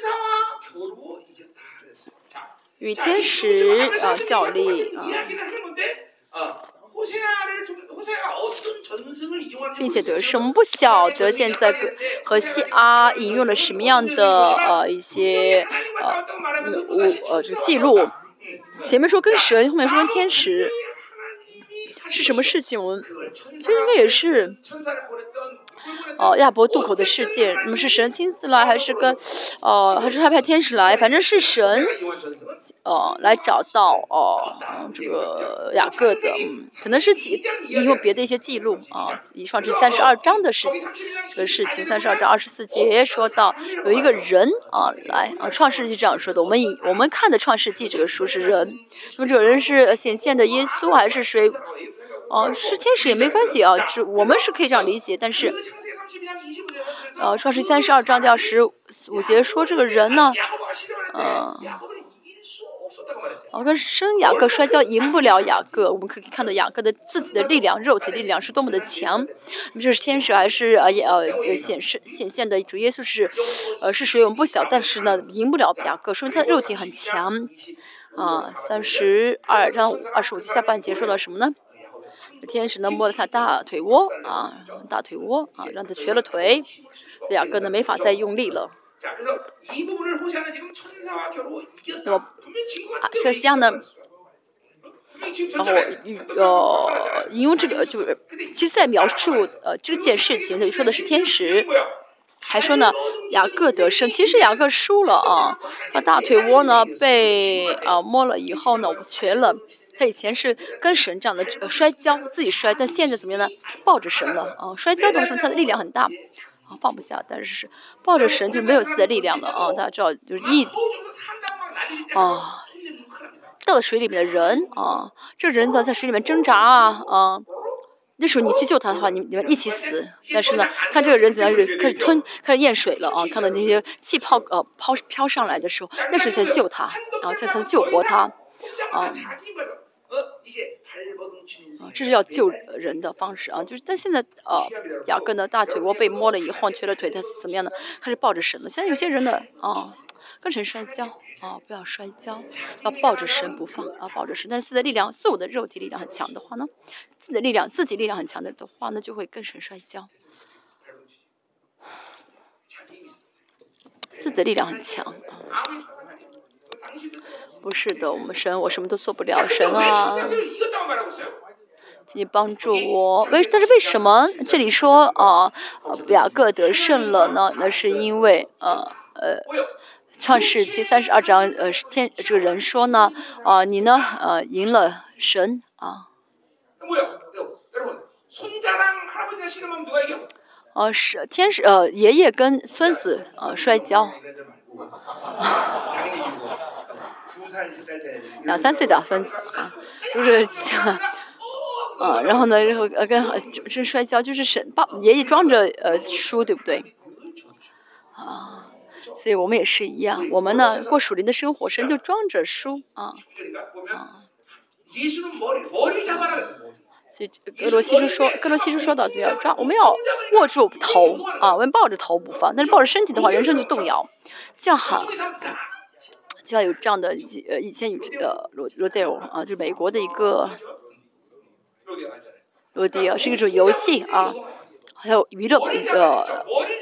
与天使啊较力啊，并且得胜。我们不晓得现在和西阿引用了什么样的呃一些呃我呃这个记录。前面说跟神，后面说跟天使，是什么事情？我们其实应该也是。哦，亚伯渡口的事件，那么是神亲自来，还是跟，呃，还是他派天使来？反正是神，呃，来找到哦，这个雅各的，嗯，可能是记引用别的一些记录啊，以上是三十二章的事，这个事情三十二章二十四节说到有一个人啊来啊，创世纪这样说的，我们以我们看的创世纪这个书是人，那么这个人是显现的耶稣还是谁？哦，是天使也没关系啊，这我们是可以这样理解，但是，呃，创世三十二章第二十五节说这个人呢，嗯，哦，跟生雅各摔跤赢不了雅各，我们可以看到雅各的自己的力量，肉体力量是多么的强。这是天使还是呃呃显示显现的主耶稣是，呃是谁我们不小，但是呢赢不了雅各，说明他的肉体很强。啊，三十二章二十五节下半节说到什么呢？天使呢摸了他大腿窝啊，大腿窝啊，让他瘸了腿，雅各呢没法再用力了。那么啊，这像呢，然后呃引用这个就是，其实在描述呃这件事情，里说的是天使，还说呢雅各得胜，其实雅各输了啊，他大腿窝呢被啊摸了以后呢瘸了。他以前是跟神这样的摔跤，自己摔，但现在怎么样呢？抱着神了啊！摔跤的时候，他的力量很大啊，放不下。但是是抱着神就没有自己的力量了啊！大家知道，就是一啊，到了水里面的人啊，这人呢在水里面挣扎啊啊。那时候你去救他的话，你你们一起死。但是呢，看这个人怎么样，开始吞，开始咽水了啊！看到那些气泡呃抛飘上来的时候，那时候才救他，然后才才救活他啊。啊，这是要救人的方式啊！就是但现在呃，雅各呢大腿窝被摸了以后，瘸了腿，他怎么样呢？开始抱着神了。现在有些人呢啊。跟神摔跤啊！不要摔跤，要抱着神不放啊！抱着神，但是自己的力量、自我的肉体力量很强的话呢，自己的力量、自己力量很强的的话呢，就会跟神摔跤。自己的力量很强啊！不是的，我们神，我什么都做不了，神啊！请你帮助我。为但是为什么这里说啊，雅各得胜了呢？那是因为呃呃。创世纪三十二章，呃，天这个人说呢，啊，你呢，呃，赢了神啊。哦，是天使，呃，爷爷跟孙子，呃，摔跤。两三岁的孙子啊，就是讲，啊，然后呢，然后呃，跟这摔跤，就是神爸爷爷装着呃书，对不对？啊。所以我们也是一样，我们呢过属灵的生活，神就装着书啊啊。所以格罗西书说，格罗西书说到怎么样抓？我们要握住头啊，我们抱着头不放，但是抱着身体的话，人生就动摇。这样好，就要有这样的呃以前有呃罗罗德尔啊，就是美国的一个罗迪尔是一种游戏啊。还有娱乐呃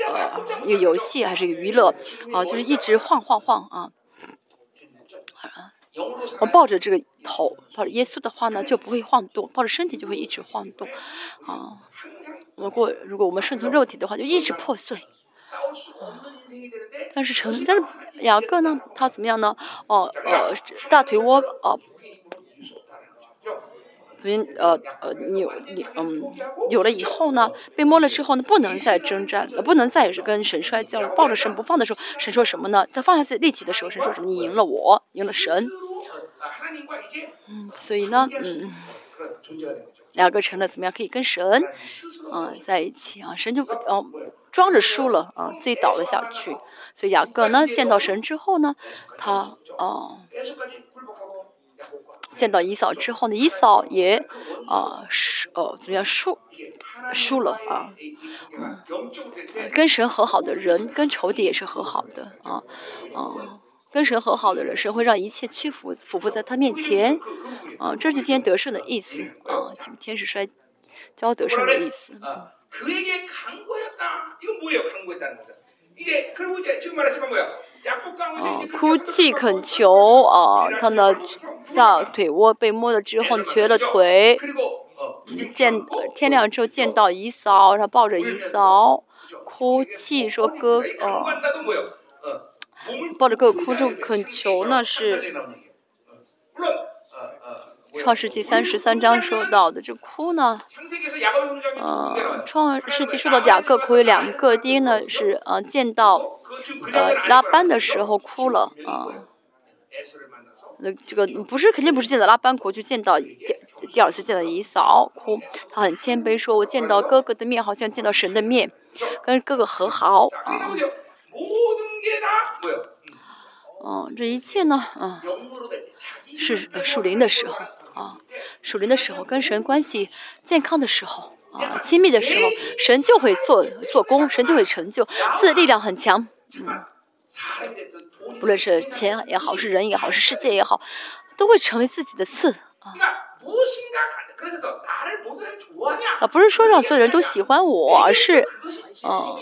呃一个游戏还是一个娱乐啊，就是一直晃晃晃啊。我抱着这个头，抱着耶稣的话呢，就不会晃动；抱着身体就会一直晃动啊。如果如果我们顺从肉体的话，就一直破碎。但是成，但是雅各呢，他怎么样呢？哦呃，大腿窝哦。呃呃，有你嗯，有了以后呢，被摸了之后呢，不能再征战了，不能再是跟神摔跤了。抱着神不放的时候，神说什么呢？他放下自己力气的时候，神说什么？你赢了我，赢了神。嗯，所以呢，嗯，两个成了怎么样？可以跟神嗯在一起啊，神就哦装着输了啊，自己倒了下去。所以雅各呢见到神之后呢，他哦。见到以嫂之后呢，以嫂也啊输呃怎么样输输了啊，嗯，跟神和好的人跟仇敌也是和好的啊啊，跟神和好的人，神会让一切屈服俯伏在他面前啊，这就今天得胜的意思啊，天使摔跤得胜的意思。啊，哭泣恳求啊，他的大腿窝被摸了之后瘸了腿，见天亮之后见到姨嫂，然后抱着姨嫂哭泣说哥啊，抱着哥哥哭就恳求那是。创世纪三十三章说到的这哭呢，呃，创世纪说到雅各哭有两个，第一呢是呃见到呃拉班的时候哭了啊，那这个不是肯定不是见到拉班哭，就见到第第二次见到姨嫂哭，他很谦卑说，我见到哥哥的面好像见到神的面，跟哥哥和好啊，嗯，这一切呢，嗯，是树林的时候。啊，属灵的时候，跟神关系健康的时候，啊，亲密的时候，神就会做做工，神就会成就，自力量很强，嗯，不论是钱也好，是人也好，是世界也好，都会成为自己的刺啊。啊，不是说让所有人都喜欢我，而是，嗯，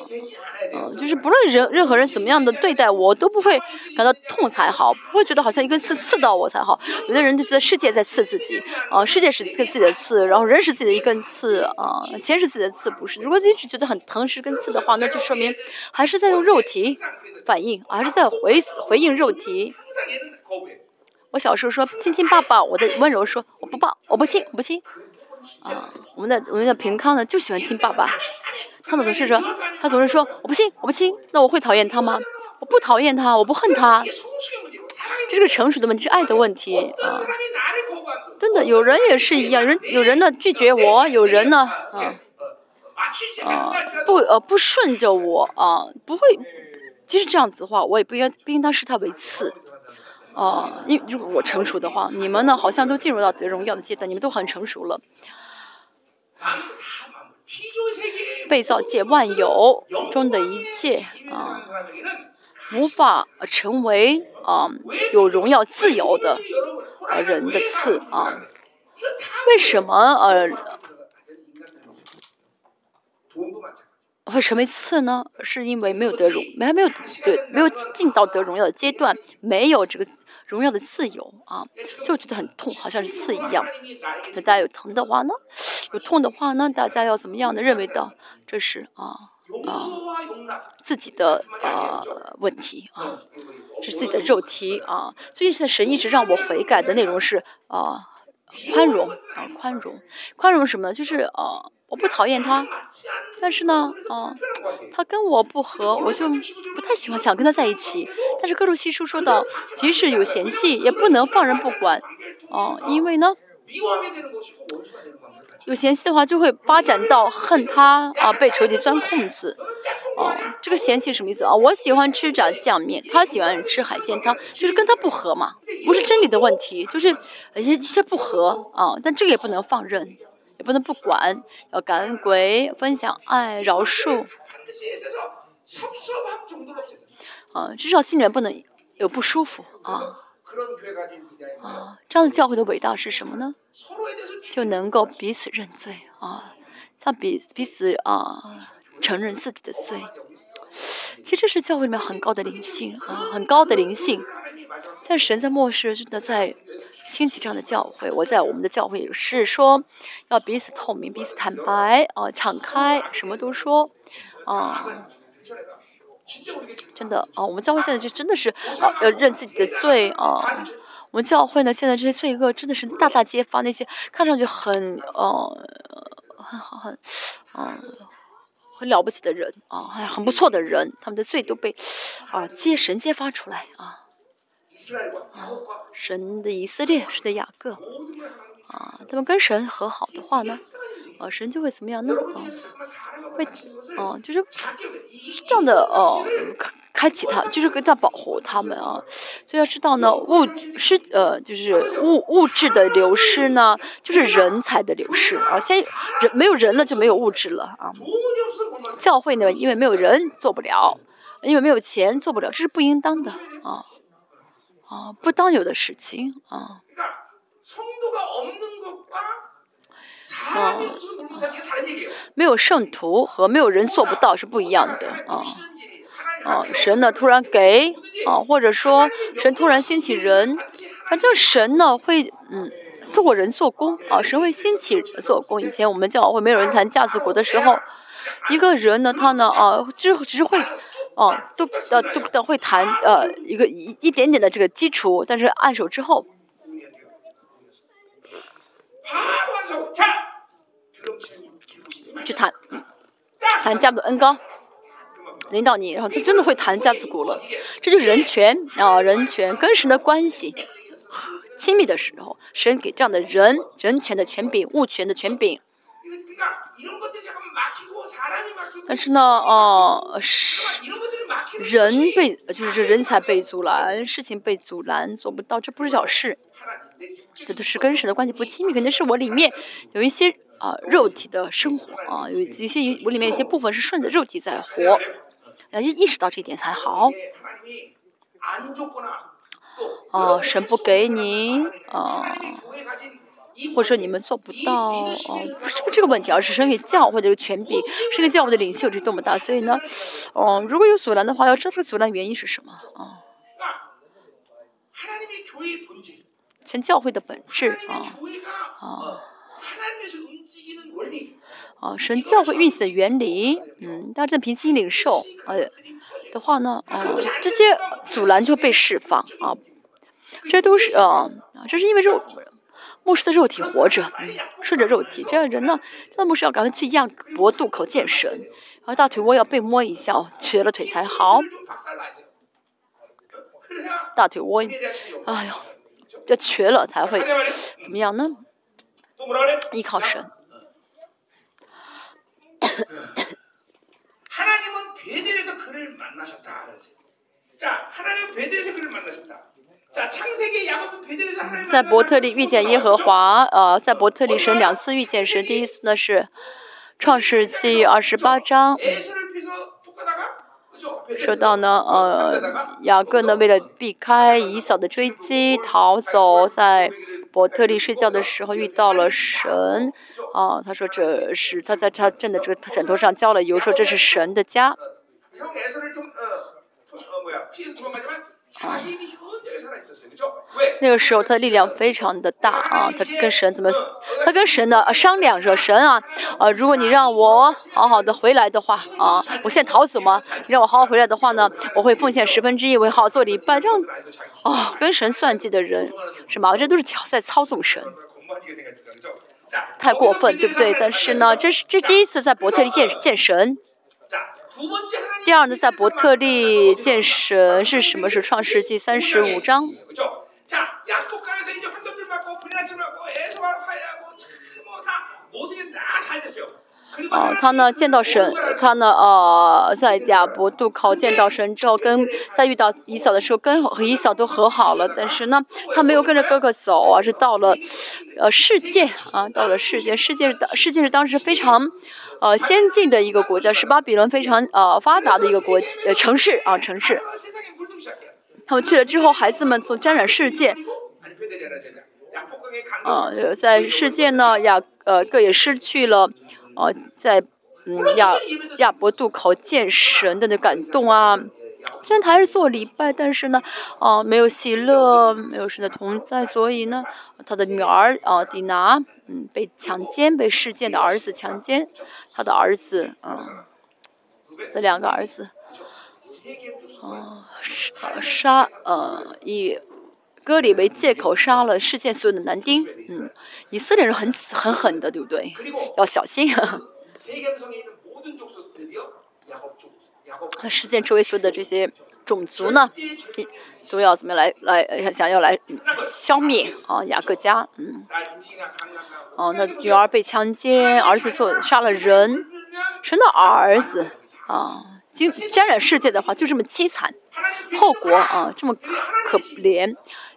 嗯，就是不论人任何人怎么样的对待我，都不会感到痛才好，不会觉得好像一根刺刺到我才好。有的人就觉得世界在刺自己，啊，世界是自己的刺，然后人是自己的一根刺，啊，钱是自己的刺，不是。如果一直觉得很疼是根刺的话，那就说明还是在用肉体反应，还是在回回应肉体。我小时候说亲亲爸爸，我的温柔说我不亲，我不亲。啊，我们的我们的平康呢就喜欢亲爸爸，他总是说，他总是说我不亲，我不亲，那我会讨厌他吗？我不讨厌他，我不恨他。这是个成熟的问题，是爱的问题啊。真的，有人也是一样，有人有人呢拒绝我，有人呢啊啊不呃不顺着我啊，不会。即使这样子的话，我也不应不应当视他为次。啊，因如果我成熟的话，你们呢好像都进入到得荣耀的阶段，你们都很成熟了。被造界万有中的一切啊，无法成为啊有荣耀自由的呃人的次啊。为什么呃会成为次呢？是因为没有得荣，还没有对没有进到得荣耀的阶段，没有这个。荣耀的自由啊，就觉得很痛，好像是刺一样。那大家有疼的话呢？有痛的话呢？大家要怎么样的认为到这是啊啊自己的呃问题啊，这是自己的肉体啊。最近现在神一直让我悔改的内容是啊宽容啊宽容，宽容什么呢？就是啊。我不讨厌他，但是呢，啊，他跟我不合，我就不太喜欢，想跟他在一起。但是各路西书说到，即使有嫌隙，也不能放任不管，哦，因为呢，有嫌弃的话，就会发展到恨他啊，被仇敌钻空子，哦，这个嫌弃什么意思啊？我喜欢吃炸酱面，他喜欢吃海鲜汤，就是跟他不和嘛，不是真理的问题，就是一些一些不和啊，但这个也不能放任。也不能不管，要感恩鬼，分享爱，饶恕。啊，至少心里面不能有不舒服啊。啊，这样的教会的伟大是什么呢？就能够彼此认罪啊，像彼彼此啊承认自己的罪。其实这是教会里面很高的灵性啊，很高的灵性。但神在末世真的在。兴起这样的教会，我在我们的教会也是说，要彼此透明、彼此坦白啊，敞开，什么都说啊。真的啊，我们教会现在就真的是啊，要认自己的罪啊。我们教会呢，现在这些罪恶真的是大大揭发，那些看上去很呃很好很嗯很了不起的人啊，很不错的人，他们的罪都被啊揭神揭发出来啊。神的以色列，神的雅各，啊，他们跟神和好的话呢，啊，神就会怎么样呢？啊，会，啊，就是这样的哦，开开启他，就是在保护他们啊。所以要知道呢，物是呃，就是物物质的流失呢，就是人才的流失啊。先人没有人了，就没有物质了啊。教会呢，因为没有人做不了，因为没有钱做不了，这是不应当的啊。啊，不当有的事情啊。啊，没有圣徒和没有人做不到是不一样的啊。啊，神呢突然给啊，或者说神突然兴起人，反正神呢会嗯，透过人做工啊，神会兴起做工。以前我们教会没有人谈架子鼓的时候，一个人呢他呢啊，只只是会。哦，都呃都都会弹呃一个一一点点的这个基础，但是按手之后，去弹，弹架子恩高，领导你，然后他真的会弹架子鼓了，这就是人权啊，人权跟神的关系。亲密的时候，神给这样的人人权的权柄，物权的权柄。但是呢，哦，是人被就是这人才被阻拦，事情被阻拦，做不到，这不是小事。这都是跟神的关系不亲密，肯定是我里面有一些啊肉体的生活啊，有一些我里面有些部分是顺着肉体在活，要意意识到这一点才好。啊，神不给你啊。或者说你们做不到哦，不是这个问题，而是神给教会的权柄，是给教会的领袖，这多么大？所以呢，哦，如果有阻拦的话，要知道这个阻拦原因是什么啊？全教会的本质啊啊啊！神教会运行的原理，嗯，大家在平心领受，哎的话呢，啊，这些阻拦就被释放啊，这都是啊啊，这是因为肉。牧师的肉体活着，顺着肉体，这样人呢，那牧师要赶快去压脖渡口见神，然后大腿窝要被摸一下，瘸了腿才好。大腿窝，哎呦，要瘸了才会怎么样呢？依靠神。在伯特利遇见耶和华，呃，在伯特利神两次遇见时，第一次呢是创世纪二十八章。说到呢，呃，雅各呢为了避开以扫的追击，逃走，在伯特利睡觉的时候遇到了神，啊，他说这是他在他枕的这个枕头上浇了油，说这是神的家。那个时候他的力量非常的大啊，他跟神怎么，他跟神呢商量着神啊，啊如果你让我好好的回来的话啊，我现在逃走吗？你让我好好回来的话呢，我会奉献十分之一，为好做礼拜，这样啊跟神算计的人是吗？这都是在操纵神，太过分对不对？但是呢，这是这第一次在伯特利见见神。第二呢，在伯特利见神是什么？是创世纪三十五章。哦，他呢见到神，他呢呃在亚伯渡口见到神之后，跟在遇到以扫的时候，跟和以扫都和好了。但是呢，他没有跟着哥哥走，而是到了呃世界啊，到了世界。世界是世界是当时非常呃先进的一个国家，是巴比伦非常呃发达的一个国呃城市啊城市。他们去了之后，孩子们从沾染世界。呃，在世界呢，亚呃各也失去了。哦，在嗯亚亚伯渡口见神的那感动啊，虽然他还是做礼拜，但是呢，哦没有喜乐，没有神的同在，所以呢，他的女儿啊迪娜，嗯被强奸，被事件的儿子强奸，他的儿子嗯的两个儿子，哦杀杀呃以割礼为借口杀了世界所有的男丁，嗯。以色列人很很狠的，对不对？要小心。那世界周围所有的这些种族呢，都要怎么来来想要来消灭啊？雅各家，嗯，哦，那女儿被强奸，儿子做杀了人，生的儿子啊，经沾染世界的话，就这么凄惨，后果啊，这么可怜。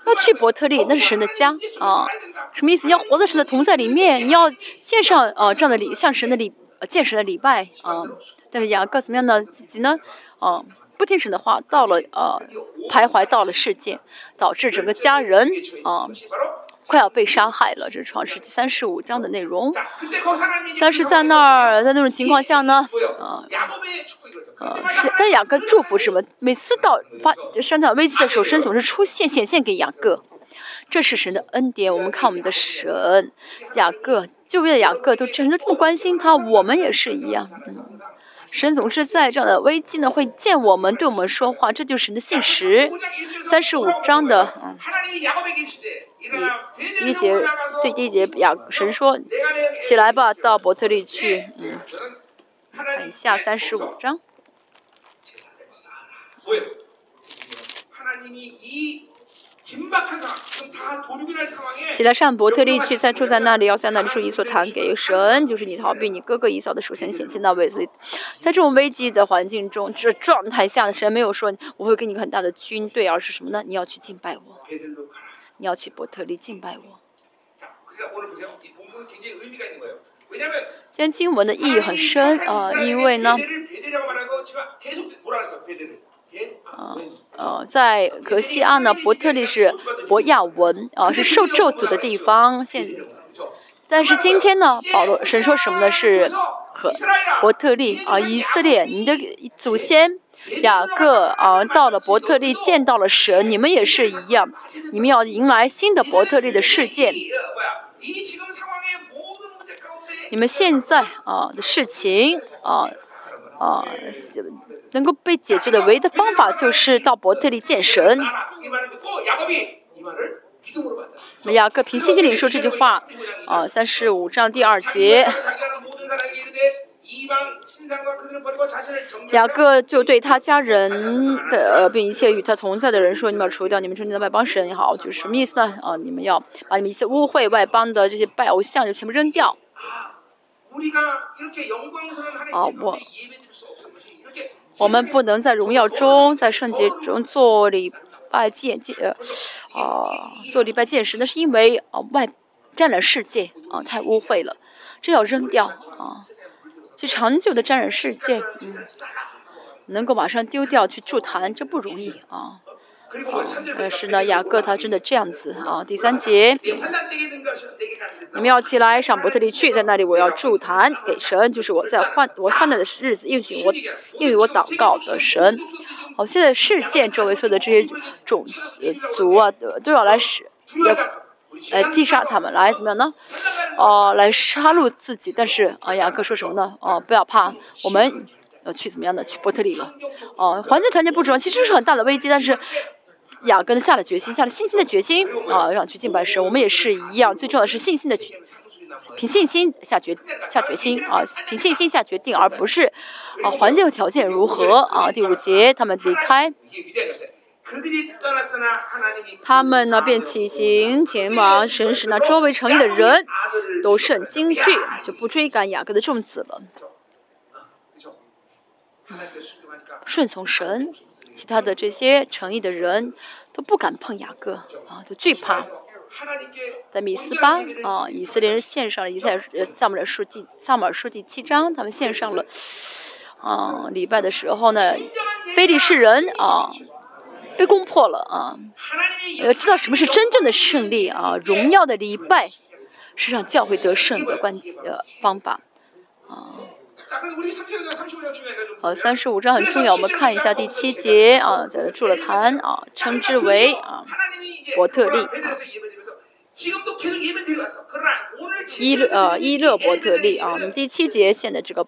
要去伯特利，那是神的家啊，什么意思？要活在神的同在里面，你要献上呃这样的礼，向神的礼，呃见神的礼拜啊。但是雅各怎么样呢？自己呢，啊，不听神的话，到了呃徘徊到了世界，导致整个家人啊快要被杀害了。这是创世纪三十五章的内容。但是在那儿，在那种情况下呢，啊。呃，是，但是雅各祝福什么？每次到发生到危机的时候，神总是出现显现给雅各，这是神的恩典。我们看我们的神，雅各，就为了雅各，都真的这么关心他，我们也是一样。嗯，神总是在这样的危机呢，会见我们，对我们说话，这就是神的现实。三十五章的，嗯，第一节，对第一节雅神说，起来吧，到伯特利去。嗯，看一下三十五章。起来上伯特利去，再住在那里，要在那里说一所谈给神，就是你逃避你哥哥以扫的首先显现到位。所以，在这种危机的环境中，这状态下，神没有说我会给你个很大的军队，而是什么呢？你要去敬拜我，你要去伯特利敬拜我。先经文的意义很深啊，因为呢。呃呃，在格西阿呢，伯特利是伯亚文啊，是受咒诅的地方。现，但是今天呢，保罗神说什么呢？是和伯特利啊，以色列，你的祖先 雅各啊，到了伯特利见到了神，你们也是一样，你们要迎来新的伯特利的事件。你们现在啊的事情啊啊。能够被解决的唯一的方法就是到伯特利见神。雅各凭信心领受这句话，啊，三十五章第二节。雅各就对他家人的并一切与他同在的人说：“你们要除掉你们中间的外邦神也好，就是什么意思呢？啊，你们要把你们一些污秽外邦的这些拜偶像就全部扔掉。”啊，我我们不能在荣耀中，在圣洁中做礼拜见见呃，啊，做礼拜见识，那是因为啊外占了世界啊太污秽了，这要扔掉啊。去长久的沾染世界，嗯，能够马上丢掉去筑坛，这不容易啊。但是呢，雅各他真的这样子啊。第三节，你们要起来上伯特利去，在那里我要筑坛给神，就是我在患我患难的日子应许我应允我祷告的神。好，现在世界周围所有的这些种族啊，都要来使要来击杀他们，来怎么样呢？哦，来杀戮自己。但是啊，雅各说什么呢？哦，不要怕，我们要去怎么样的？去伯特利了。哦，环境条件不重要，其实是很大的危机，但是。雅各呢下了决心，下了信心的决心啊，让去敬拜神。我们也是一样，最重要的是信心的，凭信心下决下决心啊，凭信心下决定，而不是啊环境条件如何啊。第五节，他们离开，他们呢便起行前往神使那周围城邑的人都甚惊惧，就不追赶雅各的众子了，顺从神。其他的这些诚意的人都不敢碰雅各啊，都惧怕。在米斯巴啊，以色列人献上了以赛萨姆尔书记萨姆尔书记七章，他们献上了啊礼拜的时候呢，非利士人啊被攻破了啊。要知道什么是真正的胜利啊，荣耀的礼拜是让教会得胜的关呃方法啊。好，三十五章很重要，我们看一下第七节啊，在住了坛啊，称之为啊伯特利啊，伊勒呃伊勒伯特利啊，我们第七节现在这个。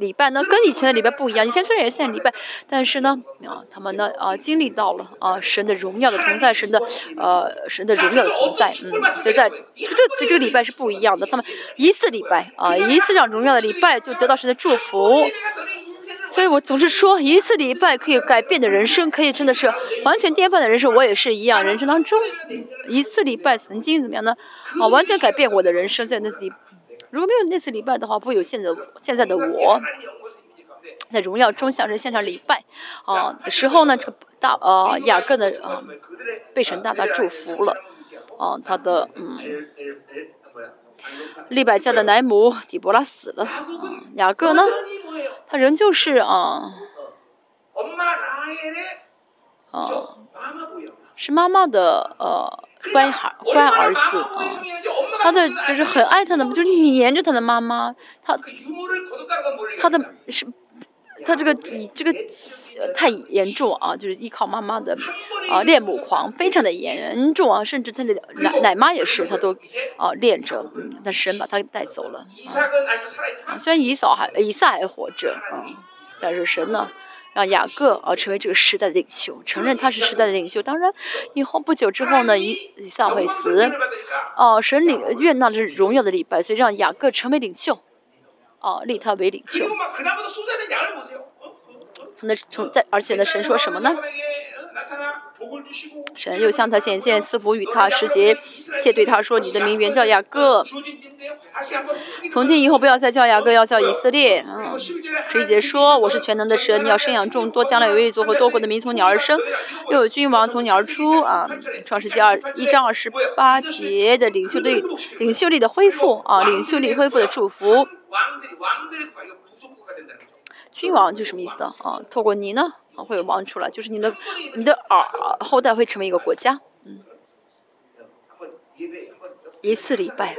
礼拜呢，跟以前的礼拜不一样。以前虽然也献礼拜，但是呢，啊，他们呢，啊，经历到了啊，神的荣耀的同在，神的，呃，神的荣耀的同在，嗯，所以在这这个礼拜是不一样的。他们一次礼拜啊，一次这样荣耀的礼拜，就得到神的祝福。所以我总是说，一次礼拜可以改变的人生，可以真的是完全颠覆的人生。我也是一样，人生当中一次礼拜曾经怎么样呢？啊，完全改变我的人生，在那里。如果没有那次礼拜的话，不会有现在现在的我，在荣耀中向神献上礼拜。啊的时候呢，这个大呃雅各呢啊被神大大祝福了。啊，他的嗯利百加的奶母底波拉死了，雅各呢，他仍旧是啊啊是妈妈的呃乖孩乖儿子啊。他的就是很爱他的，就是黏着他的妈妈。他他的是，他这个这个太严重啊，就是依靠妈妈的啊恋母狂，非常的严重啊，甚至他的奶奶妈也是，他都啊恋着。嗯，但神把他带走了啊。虽然以扫还以撒还活着啊，但是神呢？让雅各啊成为这个时代的领袖，承认他是时代的领袖。当然，以后不久之后呢，以以撒会死，哦，神领愿纳是荣耀的礼拜，所以让雅各成为领袖，哦，立他为领袖。从那从在，而且呢，神说什么呢？神又向他显现，赐福与他，使节，且对他说：“你的名原叫雅各，从今以后不要再叫雅各，要叫以色列。”啊，十一节说：“我是全能的神，你要生养众多，将来有一族和多国的民从你而生，又有君王从你而出。”啊，创世纪二一章二十八节的领袖力，领袖力的恢复啊，领袖力恢复的祝福。君王就什么意思的啊？透过你呢？会有王出来，就是你的你的耳后代会成为一个国家，嗯，一次礼拜，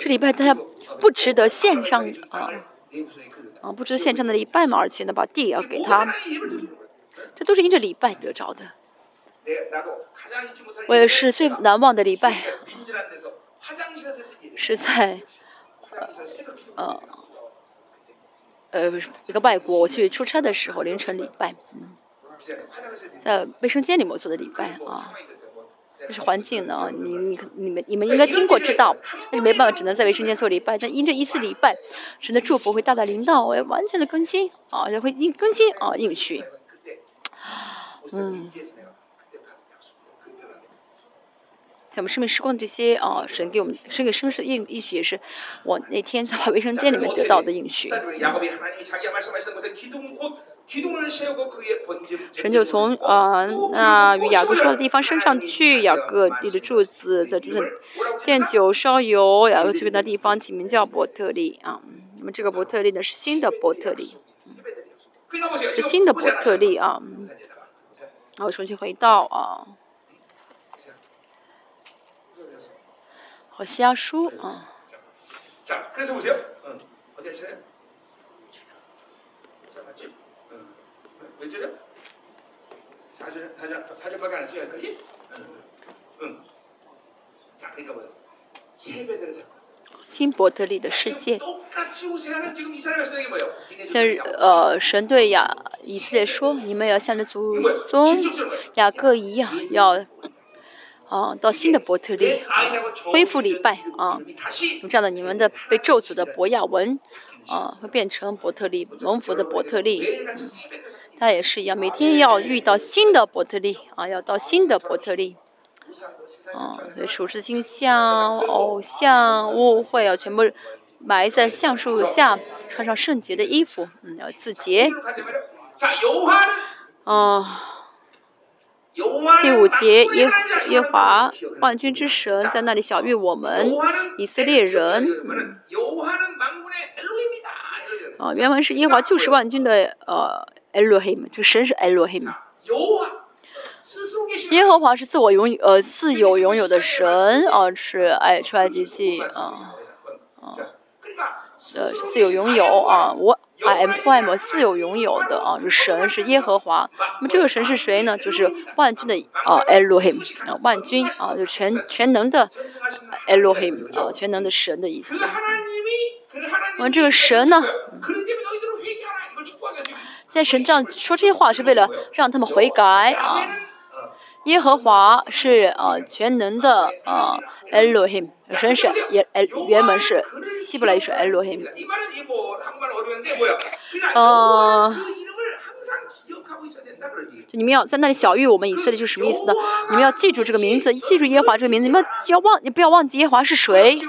这礼拜大家不值得献上啊啊，不值得献上的礼拜嘛，而且呢，把地也要给他，这都是因着礼拜得着的。我也是最难忘的礼拜，是在呃呃一个外国，我去出差的时候，凌晨礼拜，嗯。在卫生间里面做的礼拜啊，这是环境呢，你你你们你们应该听过知道，那就没办法，只能在卫生间做礼拜。但因这一次礼拜，神的祝福会大大临到，我要完全的更新啊，也会应更新啊应许。嗯。在我们生命时光的这些啊，神给我们神给生命的应应许也是我那天在卫生间里面得到的应许。神就从呃那与雅各说的地方升上去，雅各立的柱子在柱子奠酒烧油，雅各去的地方起名叫伯特利啊。那么这个伯特利呢是新的伯特利，是新的伯特利啊。然后重新回到啊。好瞎书啊。新伯特利的世界。像呃，神对亚以色列说：“你们要像着祖宗雅各一样，要。”啊，到新的伯特利恢复礼拜啊，这样的你们的被咒诅的博亚文啊，会变成伯特利蒙福的伯特利，他也是一样，每天要遇到新的伯特利啊，要到新的伯特利嗯啊，属实金像、偶像、误会啊，全部埋在橡树下，穿上圣洁的衣服，嗯，要自洁，啊。第五节，耶耶华万军之神在那里小谕我们以色列人。啊，原文是耶和华就是万军的呃 Elohim，这个神是 Elohim。耶和华是自我拥有呃自有拥有的神啊，是爱出埃及记啊啊。呃，自有拥有啊，我 I am prime 自有拥有的啊，是神是耶和华。那么这个神是谁呢？就是万军的啊，Elohim 啊，万军啊，就全全能的 Elohim 啊，全能的神的意思。那么这个神呢，在神这样说这些话是为了让他们悔改啊。耶和华是啊，全能的啊，Elohim，神是也，原本是希伯来语是 Elohim。呃，你们要在那里小谕我们以色列，就是什么意思呢？你们要记住这个名字，记住耶和华这个名字，你们要忘，你不要忘记耶和华是谁。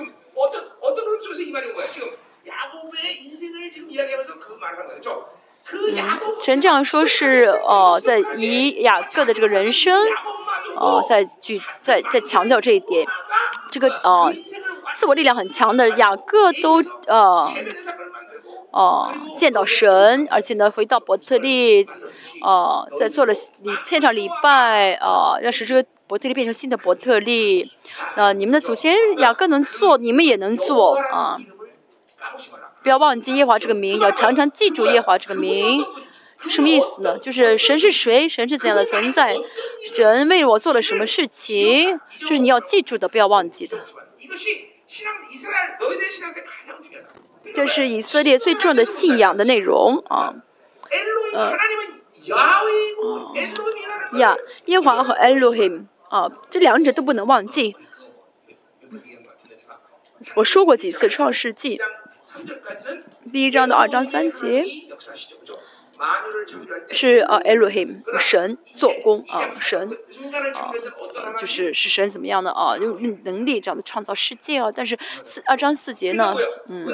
神这样说是，呃，在以雅各的这个人生，呃，在举在在强调这一点，这个呃，自我力量很强的雅各都呃，哦，见到神，而且呢，回到伯特利，呃，在做了礼片上礼拜，呃，让使这个伯特利变成新的伯特利，呃，你们的祖先雅各能做，你们也能做啊。不要忘记耶华这个名，要常常记住耶华这个名，什么意思呢？就是神是谁，神是怎样的存在，神为我做了什么事情，这是你要记住的，不要忘记的。这是以色列最重要的信仰的内容啊。嗯。呀，耶华和 Elohim 啊，这两者都不能忘记。我说过几次创世纪。第一章的二章三节是啊，Elohim 神做工啊，神啊，就是是神怎么样的啊，用能力这样的创造世界啊。但是四二章四节呢，嗯，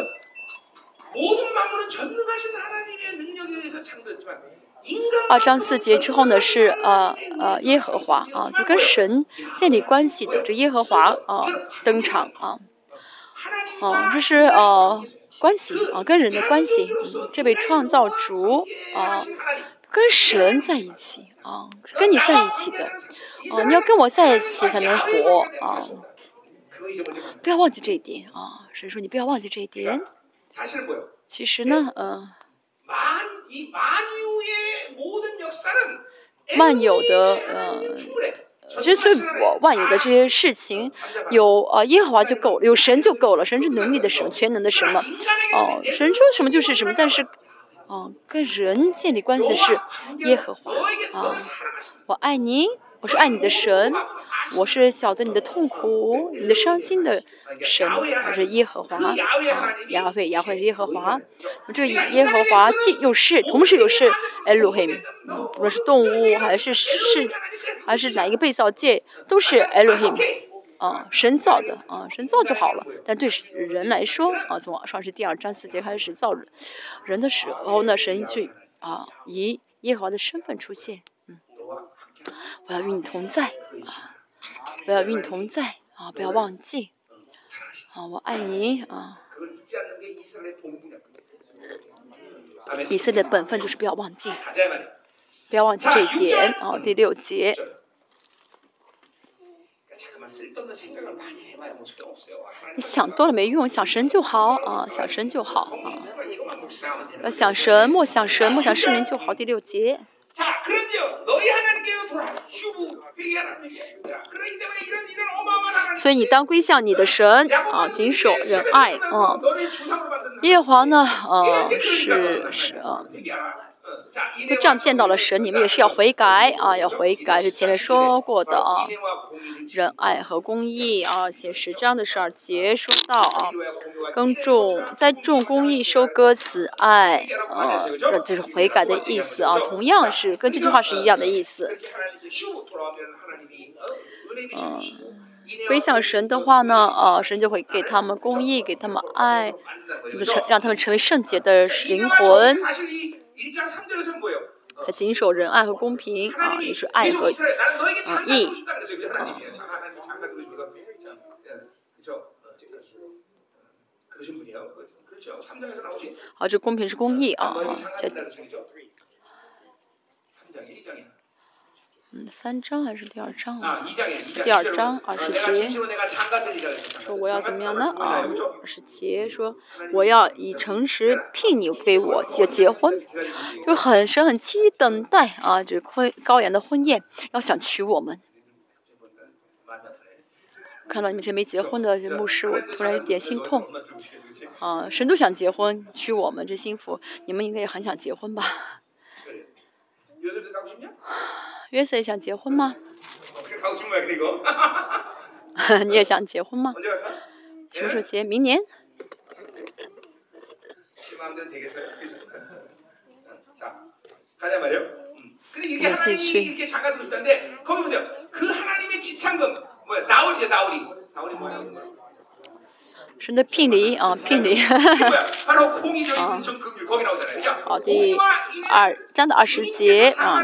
二章四节之后呢是呃呃耶和华啊，就跟神建立关系的这耶和华啊登场啊，哦，这是呃。关系啊，跟人的关系，这位创造主啊，跟神在一起啊，跟你在一起的，啊，你要跟我在一起才能活啊，不要忘记这一点啊，神说你不要忘记这一点。其实呢，嗯，万有的，呃。其实，所以我万有的这些事情，有啊耶和华就够了，有神就够了，神是能力的神，全能的神嘛。哦，神说什么就是什么，但是，哦，跟人建立关系的是耶和华啊。我爱你，我是爱你的神，我是晓得你的痛苦，你的伤心的神，我是耶和华啊，亚非亚非是耶和华。这个耶和华既又是，同时又是 Elohim，不论是动物还是是还是哪一个被造界，都是 Elohim。啊，神造的啊，神造就好了。但对人来说啊，从上是第二章四节开始造人人的时候呢，神去啊以耶和华的身份出现。嗯，我要与你同在啊，不要与你同在啊，不要忘记啊，我爱你啊。以色列本分就是不要忘记，不要忘记这一点啊。第六节。你想多了没用，想神就好啊，想神就好啊。要想神，莫想神，莫想圣灵就好。第六节。所以你当归向你的神啊，谨守仁爱啊。耶和华呢，啊是是啊。就这样见到了神，你们也是要悔改啊，要悔改，是前面说过的啊。仁爱和公义啊，写十章的十二节说到啊，耕种栽种公义，收割慈爱啊，这就是悔改的意思啊，同样是跟这句话是一样的意思。嗯，归向神的话呢，啊，神就会给他们公义，给他们爱，成让他们成为圣洁的灵魂。他谨守仁爱和公平啊，也是爱和啊义。好，这公平是公义啊。嗯，三章还是第二章啊？第二章二十节，说我要怎么样呢？啊，二十节说我要以诚实聘你给我结结婚，就很神很期等待啊，这婚高阳的婚宴，要想娶我们。看到你们这没结婚的牧师，我突然有点心痛。啊，神都想结婚娶我们，这幸福，你们应该也很想结婚吧？约瑟 也想结婚吗？你也想结婚吗？什么时候结？明年。我继续。是那聘礼啊，聘礼。啊。好，第二章的二十节啊。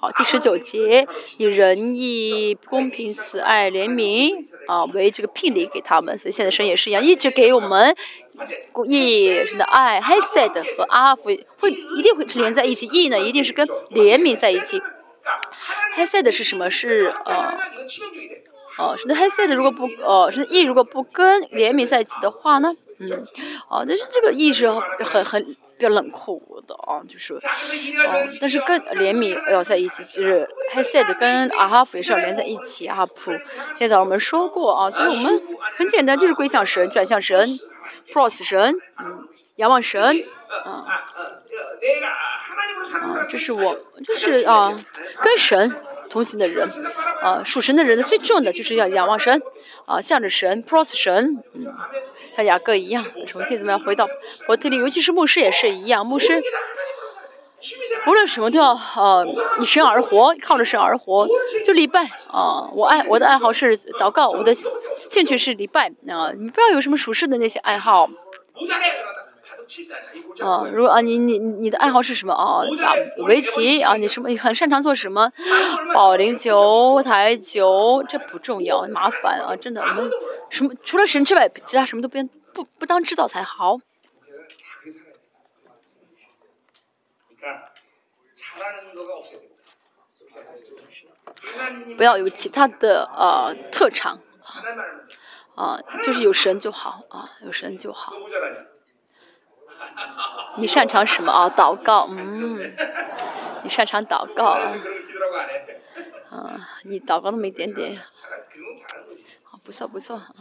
好，第十九节，以仁义、公平、慈爱、怜悯啊为这个聘礼给他们，所以现在神也是一样，一直给我们公义、神的爱、h e s e d 和阿福会一定会连在一起，义呢一定是跟怜悯在一起。h e s e d 是什么？是呃，哦，是的 e s e d 如果不呃，神的义如果不跟怜悯在一起的话呢？嗯，哦，但是这个义是很很。比较冷酷的啊，就是，哦，但是跟怜悯要在一起，就是 h s a d 跟阿哈夫也是要连在一起啊。普，现在我们说过啊，所以我们很简单，就是归向神，转向神，pros 神，嗯，仰望神，啊，啊，这是我，就是啊，跟神同行的人，啊，属神的人的最重要的就是要仰望神，啊，向着神，pros 神，嗯。像雅各一样，重新怎么样回到活体里？尤其是牧师也是一样，牧师无论什么都要呃以神而活，靠着神而活。就礼拜啊，我爱我的爱好是祷告，我的兴趣是礼拜啊。你不要有什么属世的那些爱好。啊，如果啊你你你的爱好是什么啊？打围棋啊？你什么？你很擅长做什么？保龄球、台球，这不重要，麻烦啊！真的，我们什么除了神之外，其他什么都不不不当知道才好。不要有其他的呃特长啊，就是有神就好啊，有神就好。你擅长什么啊？祷告，嗯，你擅长祷告，啊，你祷告那么一点点，好，不错不错啊。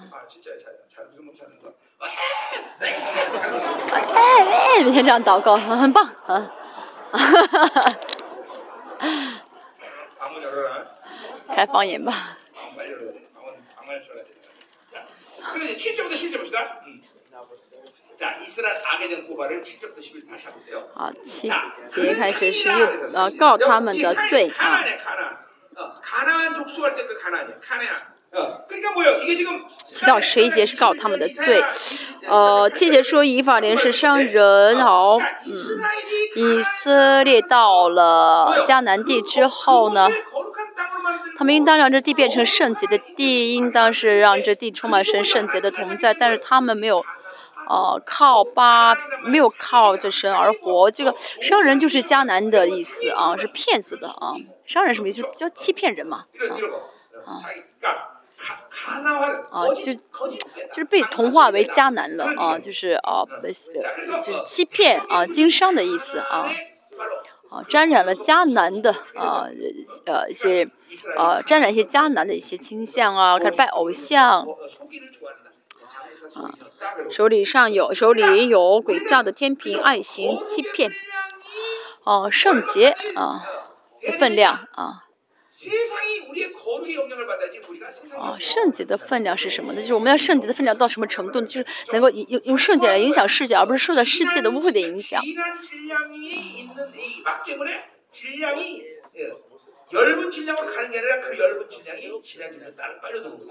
哎哎，每天这样祷告，很棒啊。哈哈哈哈开方言吧。好七节开始是又呃告他们的罪啊。七到十一节是告他们的罪。呃，七节说以法莲是伤人。好，嗯，以色列到了迦南地之后呢，他们应当让这地变成圣洁的地，应当是让这地充满神圣洁的同在，但是他们没有。哦，靠巴没有靠这身而活，这个商人就是迦南的意思啊，是骗子的啊，商人什么意思？叫欺骗人嘛，啊，啊，就就是被同化为迦南了啊，就是啊，就是欺骗啊，经商的意思啊，啊，沾染了迦南的啊呃一些啊，沾染一些迦南的一些倾向啊，开始拜偶像。啊，手里上有手里有诡诈的天平，爱行欺骗，哦，圣洁啊，分量啊，啊，圣洁的分量是什么呢？就是我们要圣洁的分量到什么程度？就是能够用用圣洁来影响世界，而不是受到世界的污秽的影响。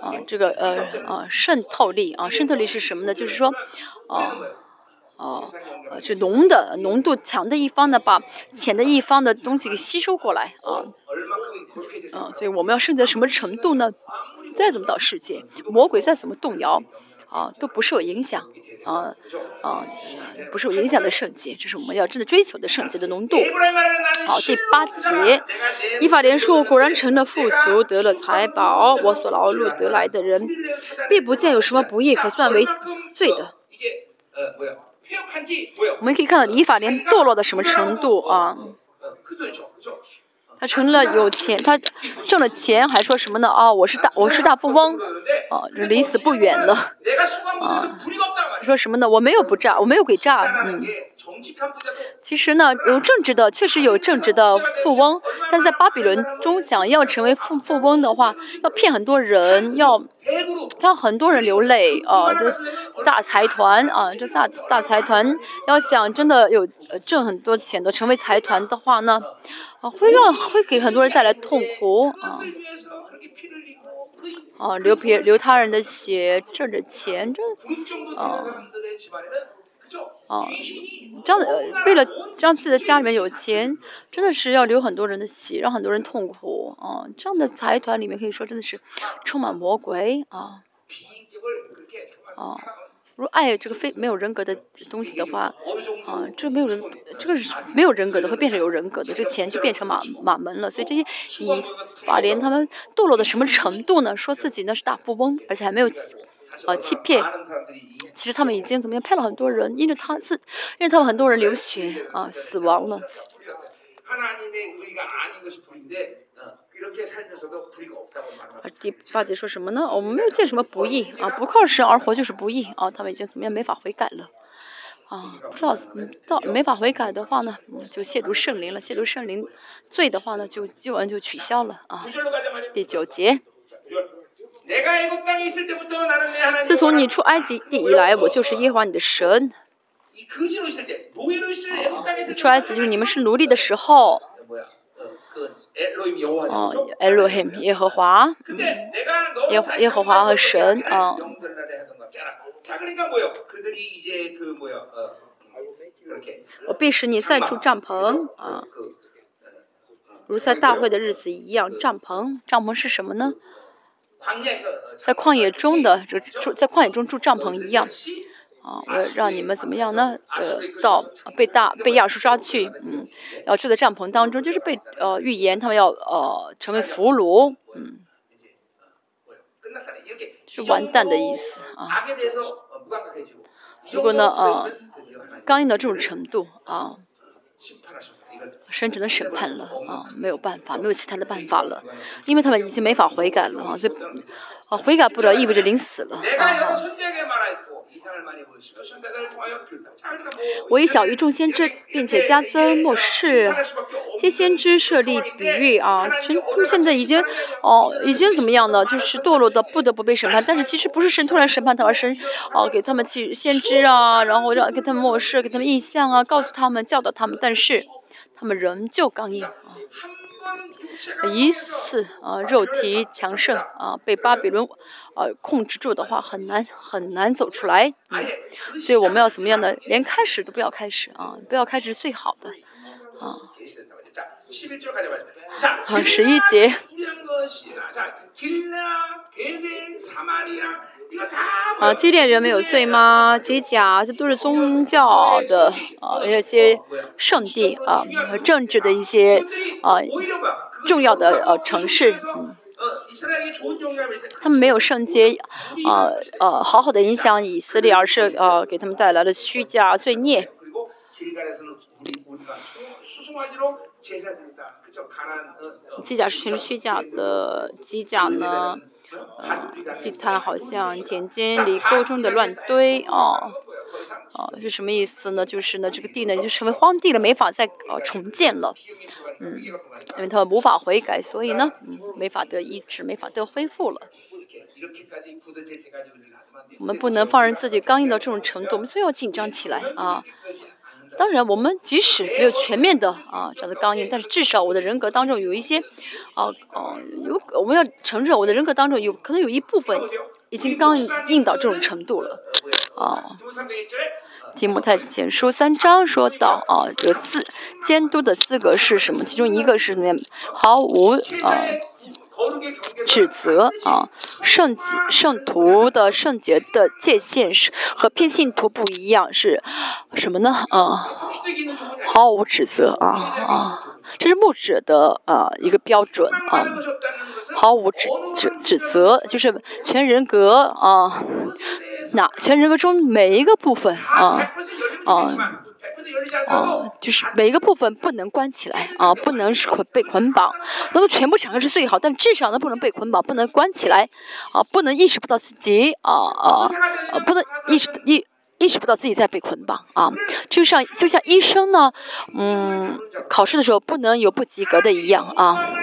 啊，这个呃啊渗透力啊，渗透力是什么呢？就是说，啊啊，这浓的浓度强的一方呢，把浅的一方的东西给吸收过来啊。嗯、啊，所以我们要渗透到什么程度呢？再怎么到世界，魔鬼再怎么动摇。啊，都不受影响，啊啊，不受影响的圣洁，这是我们要真的追求的圣洁的浓度。好，第八节，依法连树，果然成了富俗，得了财宝，我所劳碌得来的人，并不见有什么不义可算为罪的。我们可以看到依法连堕落到什么程度啊？他成了有钱他挣了钱还说什么呢哦我是大我是大富翁。哦离死不远了啊说什么呢？我没有不炸我没有给炸嗯。其实呢，有正直的，确实有正直的富翁，但在巴比伦中，想要成为富富翁的话，要骗很多人，要让很多人流泪啊！这大财团啊，这大大财团要想真的有呃挣很多钱的，成为财团的话呢，啊会让会给很多人带来痛苦啊！啊，流别流他人的血，挣着钱，这啊。啊，这样的为了让自己的家里面有钱，真的是要流很多人的血，让很多人痛苦啊。这样的财团里面可以说真的是充满魔鬼啊啊。如果爱这个非没有人格的东西的话，啊，这没有人，这个是没有人格的会变成有人格的，这个钱就变成马马门了。所以这些以法莲他们堕落到什么程度呢？说自己那是大富翁，而且还没有啊，欺骗！其实他们已经怎么样骗了很多人，因为他是，因为他们很多人流血啊，死亡了。啊，第八节说什么呢？我们没有见什么不义啊，不靠神而活就是不义啊。他们已经怎么样没法悔改了，啊，不知道怎么到没法悔改的话呢，就亵渎圣灵了，亵渎圣灵罪的话呢，就就完就取消了啊。第九节。自从你出埃及地以来，我就是耶和华你的神。出埃及就是你们是奴隶的时候。哦，埃洛黑耶和华，耶耶和华和神啊。我必使你再出帐篷。啊，如在大会的日子一样。帐篷，帐篷是什么呢？在旷野中的这住在旷野中住帐篷一样，啊，我让你们怎么样呢？呃，到被大被亚述抓去，嗯，要住在帐篷当中，就是被呃预言他们要呃成为俘虏，嗯，是完蛋的意思啊。如果呢，呃，刚硬到这种程度啊。神只能审判了啊，没有办法，没有其他的办法了，因为他们已经没法悔改了啊。所以啊，悔改不了意味着临死了啊。以小愚众先知，并且加增末世，先知设立比喻啊。神他们现在已经哦，已经怎么样呢？就是堕落到不得不被审判。但是其实不是神突然审判他，而是哦，给他们去先知啊，然后让给他们末世，给他们印象啊，告诉他们，教导他们。但是他们仍旧刚硬啊。一次啊，肉体强盛啊，被巴比伦呃、啊、控制住的话，很难很难走出来。嗯，所以我们要怎么样的？连开始都不要开始啊，不要开始是最好的啊。啊，十一节。啊，基甸人没有罪吗？基甲，这都是宗教的啊，一些圣地啊，政治的一些啊，重要的呃、城市。他们没有圣洁，啊呃，好好的影响以色列，而是呃给他们带来了虚假罪孽。그리고 길갈에서는 우리 우리가 수- 수송아지로 제사 드린다. 그죠? 가난 어, 어, 机甲是全是虚假的，机甲呢， 어, 呃 반피가 ，祭坛好像田间里沟中的乱堆哦，哦，是什么意思呢？就是呢，这个地呢已经成为荒地了，没法再呃重建了，嗯，因为他们无法悔改，所以呢，嗯，没法得医治，没法得恢复了。 이렇게까지 굳어질 때까지 우리를 놔두면 안 돼. 我们不能放任自己刚硬到这种程度，我们所以要紧张起来啊！ 当然我们即使没有全面的啊这样的钢印但是至少我的人格当中有一些哦哦有我们要承认我的人格当中有可能有一部分已经钢印到这种程度了。哦题目太简书三章说到啊这个自监督的资格是什么？其中一个是什么？毫无啊指责啊，圣洁圣徒的圣洁的界限是和偏信徒不一样是什么呢？啊，毫无指责啊。啊，这是牧者的啊，一个标准啊，毫无指指指责，就是全人格啊。那全人格中每一个部分啊，啊。哦就是每一个部分不能关起来啊不能是捆被捆绑能够全部敞开是最好但至少呢不能被捆绑不能关起来啊不能意识不到自己啊啊不能意识意意识不到自己在被捆绑啊，就像就像医生呢，嗯，考试的时候不能有不及格的一样啊。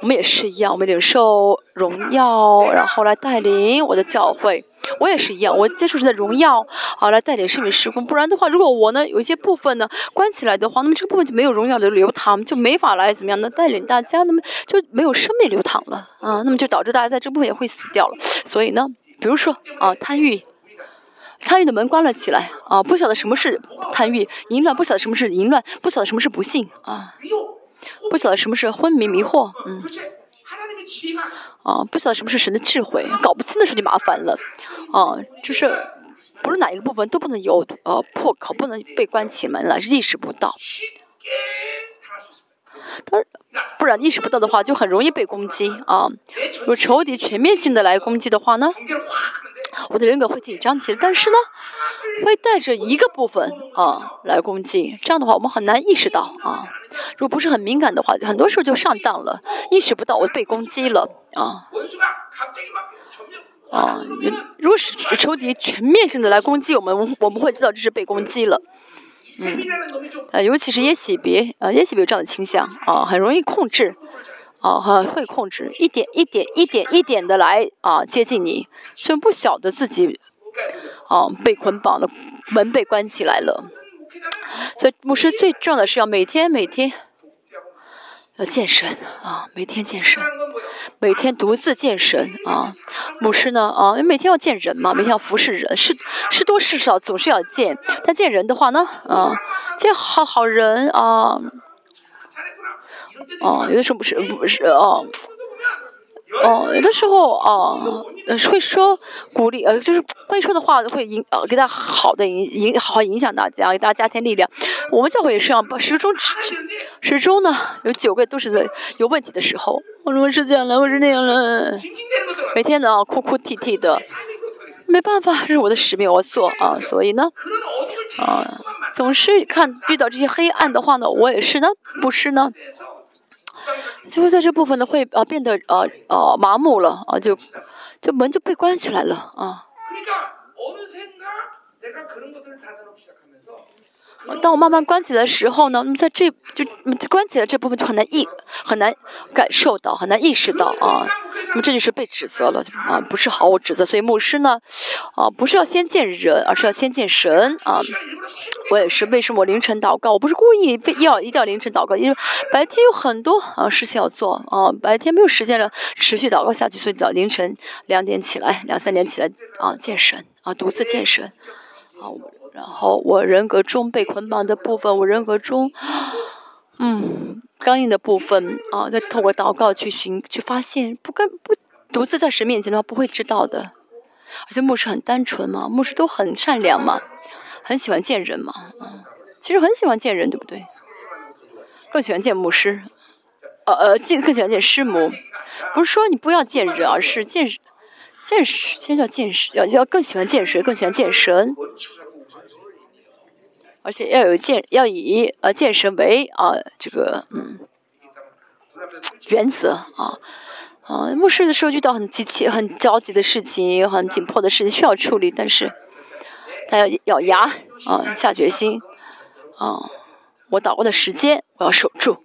我们也是一样，我们领受荣耀，然后来带领我的教会。我也是一样，我接触的在荣耀，好来带领圣民施工。不然的话，如果我呢有一些部分呢关起来的话，那么这个部分就没有荣耀的流淌，就没法来怎么样呢带领大家，那么就没有生命流淌了啊。那么就导致大家在这部分也会死掉了。所以呢，比如说啊贪欲。贪欲的门关了起来啊！不晓得什么是贪欲淫乱，不晓得什么是淫乱，不晓得什么是不幸啊！不晓得什么是昏迷迷惑，嗯，啊，不晓得什么是神的智慧，搞不清的时候就麻烦了，啊，就是不论哪一个部分都不能有呃破口，不能被关起门来，意识不到。当然，不然意识不到的话，就很容易被攻击啊！如果仇敌全面性的来攻击的话呢？我的人格会紧张起来，但是呢，会带着一个部分啊来攻击。这样的话，我们很难意识到啊。如果不是很敏感的话，很多时候就上当了，意识不到我被攻击了啊。啊，如果是仇敌全面性的来攻击我们，我们会知道这是被攻击了。嗯，呃、啊，尤其是耶喜别，呃、啊，耶喜别有这样的倾向啊，很容易控制。啊，会控制，一点一点一点一点的来啊接近你，却不晓得自己啊被捆绑了，门被关起来了。所以牧师最重要的是要每天每天要健身啊，每天健身，每天独自健身啊。牧师呢啊，每天要见人嘛，每天要服侍人，是是多是少总是要见。但见人的话呢，啊，见好好人啊。哦，有的时候不是不是哦，哦，有的时候哦，会说鼓励呃，就是会说的话会影呃，给他好的影影，好好影响大家，给大家添力量。我们教会也是啊，始终始终呢，有九个都是在有问题的时候，我是这样了，我是那样了，每天呢哭哭啼啼的，没办法，是我的使命，我做啊，所以呢，啊，总是看遇到这些黑暗的话呢，我也是呢，不是呢。就会在这部分呢会啊变得啊啊麻木了啊，就就门就被关起来了啊。当我慢慢关起来的时候呢，那么在这，就关起来这部分就很难意，很难感受到，很难意识到啊。那么这就是被指责了，啊，不是毫无指责。所以牧师呢，啊，不是要先见人，而是要先见神啊。我也是，为什么我凌晨祷告？我不是故意非要一定要凌晨祷告，因为白天有很多啊事情要做啊，白天没有时间了，持续祷告下去。所以到凌晨两点起来，两三点起来啊，见神啊，独自见神啊。我。然后我人格中被捆绑的部分，我人格中嗯刚硬的部分啊，再透过祷告去寻去发现，不跟不独自在神面前的话不会知道的，而且牧师很单纯嘛，牧师都很善良嘛。很喜欢见人嘛，嗯，其实很喜欢见人，对不对？更喜欢见牧师，呃呃，更更喜欢见师母。不是说你不要见人，而是见见先叫见神，要要更喜欢见谁？更喜欢见神，而且要有健，要以呃健身为啊这个嗯原则啊啊。牧师的时候遇到很急切、很着急的事情，很紧迫的事情需要处理，但是他要咬牙啊，下决心啊。我祷告的时间我要守住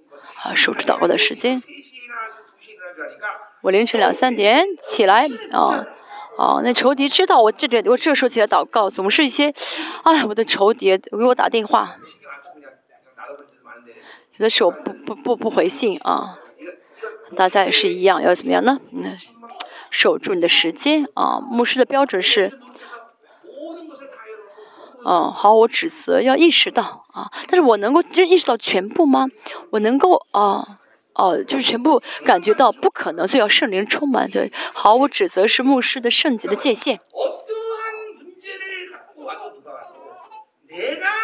啊，守住祷告的时间。我凌晨两三点起来啊。哦，那仇敌知道我这点，我这时候起来祷告，总是一些，哎，我的仇敌给我打电话，有的时候不不不不回信啊，大家也是一样，要怎么样呢？那守住你的时间啊，牧师的标准是，嗯，好，我指责要意识到啊，但是我能够就意识到全部吗？我能够啊？哦，就是全部感觉到不可能，所以要圣灵充满，就毫无指责是牧师的圣洁的界限。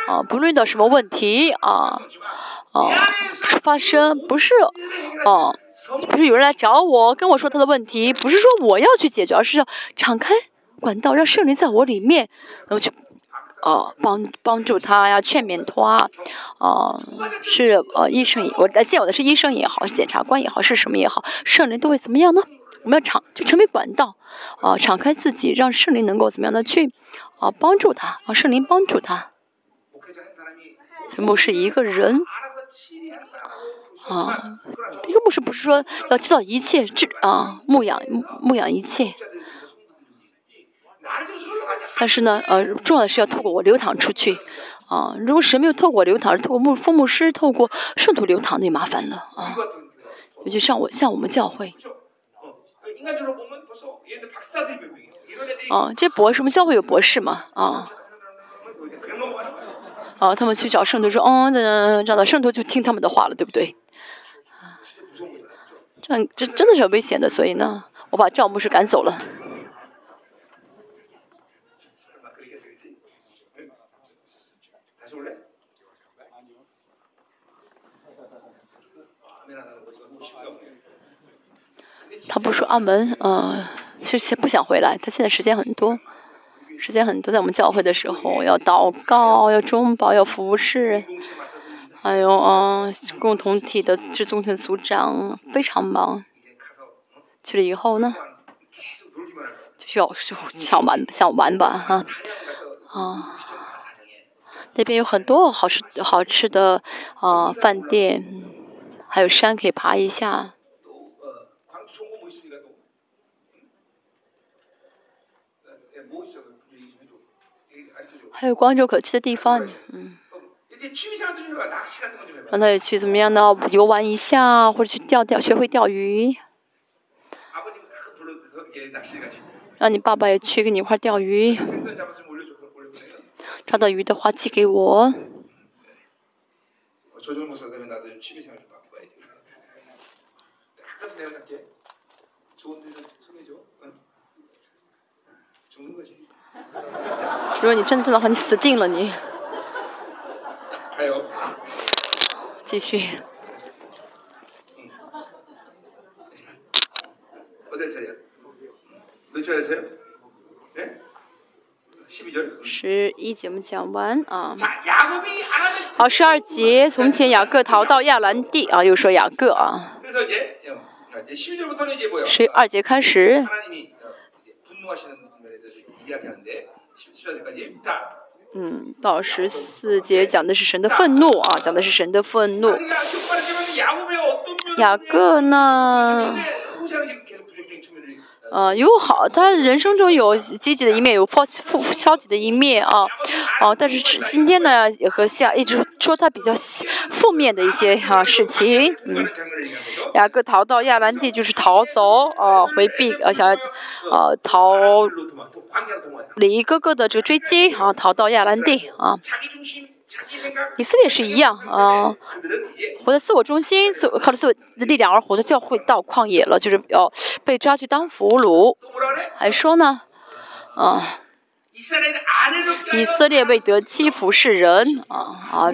啊，不论遇到什么问题啊，啊，发生不是，哦、啊，不是有人来找我跟我说他的问题，不是说我要去解决，而是要敞开管道，让圣灵在我里面，然后去哦帮帮助他呀劝勉他呃是呃医生我来见我的是医生也好检察官也好是什么也好圣灵都会怎么样呢？我们要敞就成为管道啊敞开自己让圣灵能够怎么样的去啊帮助他啊圣灵帮助他。牧师一个人啊一个牧师不是说要知道一切至啊牧养牧养一切但是呢，呃，重要的是要透过我流淌出去，啊，如果神没有透过我流淌，透过牧父牧师透过圣徒流淌，那麻烦了啊。尤其像我像我们教会，啊，这博士们教会有博士嘛？啊，啊，他们去找圣徒说，嗯，怎样找到圣徒就听他们的话了，对不对？啊，这样这真的是很危险的，所以呢，我把赵牧师赶走了。他不说阿门，呃，是不想回来。他现在时间很多，时间很多，在我们教会的时候要祷告，要中保，要服侍，还有啊、共同体的这中的组长非常忙。去了以后呢，就需要就想玩想玩吧，哈、啊，那边有很多好吃好吃的啊、饭店，还有山可以爬一下。还有广州可去的地方，嗯，让他也去怎么样呢？游玩一下，或者去钓钓，学会钓鱼。让你爸爸也去跟你一块钓鱼，抓到鱼的话寄给我。如果你真的的话，你死定了。你。还有。继续。十一节目讲完啊，好，十二节从前雅各逃到亚兰地。啊，又说雅各啊，十二节开始。嗯到十四节讲的是神的愤怒啊讲的是神的愤怒。雅各呢？呃，有好，他人生中有积极的一面，有负负消极的一面啊，哦、啊，但是今天呢，也和下一直说他比较负面的一些啊事情，嗯，雅各逃到亚兰地就是逃走，啊，回避，啊，想要，啊，逃离哥哥的这个追击，啊，逃到亚兰地，啊。以色列是一样啊，活在自我中心，自靠着自我的力量而活的教会到旷野了，就是、哦、被抓去当俘虏，还说呢。啊，以色列为德基服侍人啊。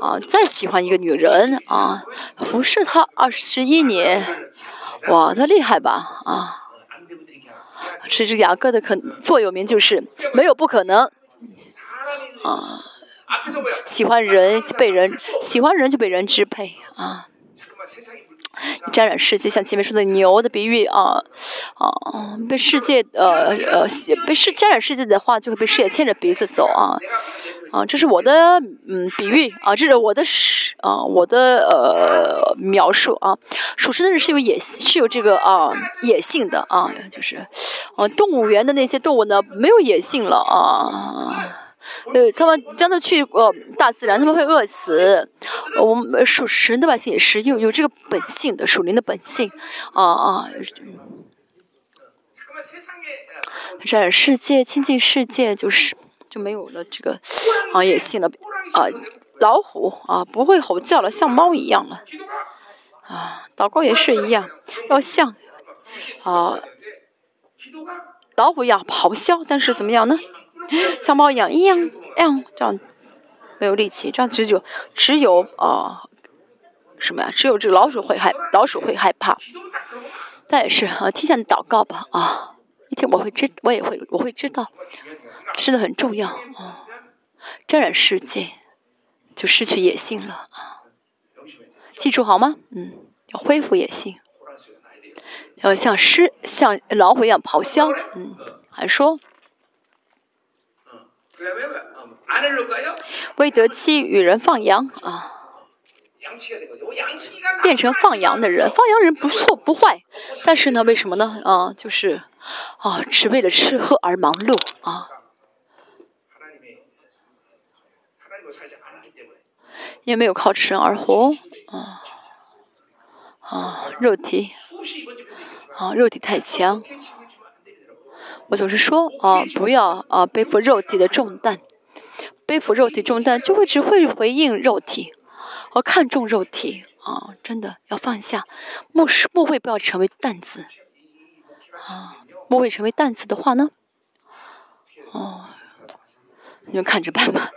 啊，再喜欢一个女人啊，服侍她二十一年。哇，她厉害吧？啊，这只雅各的可座右铭就是没有不可能。啊，喜欢人就被人，喜欢人就被人支配啊。沾染世界，像前面说的牛的比喻啊，啊，被世界呃呃被世沾染世界的话，就会被世界牵着鼻子走啊，啊，这是我的嗯比喻啊，这是我的是啊我的呃描述啊，属实的人是有野是有这个啊野性的啊，就是，啊，动物园的那些动物呢没有野性了啊。呃，他们真的去过大自然，他们会饿死。我们属神的百姓也是有有这个本性的，属灵的本性，啊啊。染世界、亲近世界，就是就没有了这个啊野性了，啊老虎啊不会吼叫了，像猫一样了，啊祷告也是一样，要像啊老虎一样咆哮，但是怎么样呢？像猫一样一样这样没有力气这样只有只有啊什么呀？只有这个老鼠会害老鼠会害怕。但也是啊提前祷告吧啊一天我会知我也会我会知道吃的很重要啊沾染世界就失去野性了啊。记住好吗？嗯要恢复野性。要像狮像老虎一样咆哮嗯还说为得妻与人放羊啊，变成放羊的人，放羊人不错不坏，但是呢，为什么呢？啊，就是啊，只为了吃喝而忙碌啊。也没有靠吃而活，啊啊，肉体，啊，肉体太强，就是说啊，不要啊背负肉体的重担，背负肉体重担就会只会回应肉体，和看重肉体啊，真的要放下，莫是莫会不要成为担子啊，莫会成为担子的话呢，哦，你们看着办吧。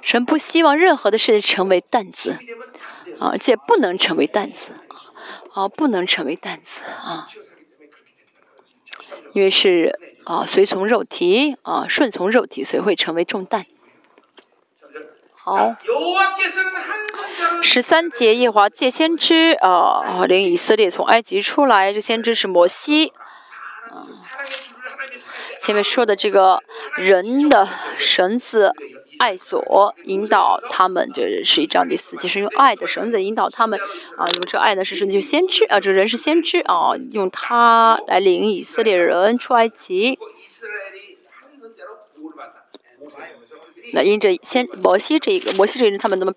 神不希望任何的事成为担子。啊，且不能成为担子，啊，不能成为担子啊，因为是啊，随从肉体啊，顺从肉体，所以会成为重担。好，十三节，耶华借先知啊，领以色列从埃及出来，这先知是摩西。啊，前面说的这个人的绳子。爱所引导他们，这是一章第四，其实用爱的绳子引导他们啊，用这爱的是绳子，就先知啊，这个人是先知啊，用他来领以色列人出埃及。那因着先摩西这一个摩西这一人，他们怎么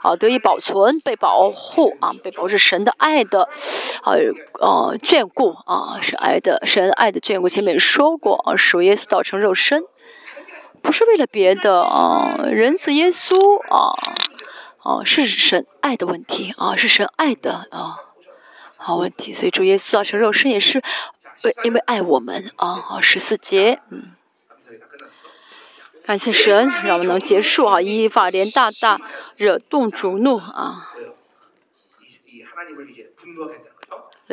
啊得以保存、被保护啊，被保持神的爱的，呃呃眷顾啊，是爱的神爱的眷顾。前面说过啊，属耶稣道成肉身。不是为了别的啊，仁子耶稣啊，哦，是神爱的问题啊，是神爱的啊，好问题。所以主耶稣啊成肉身也是为因为爱我们啊。好十四节，嗯，感谢神让我们能结束啊。以法莲大大惹动主怒啊。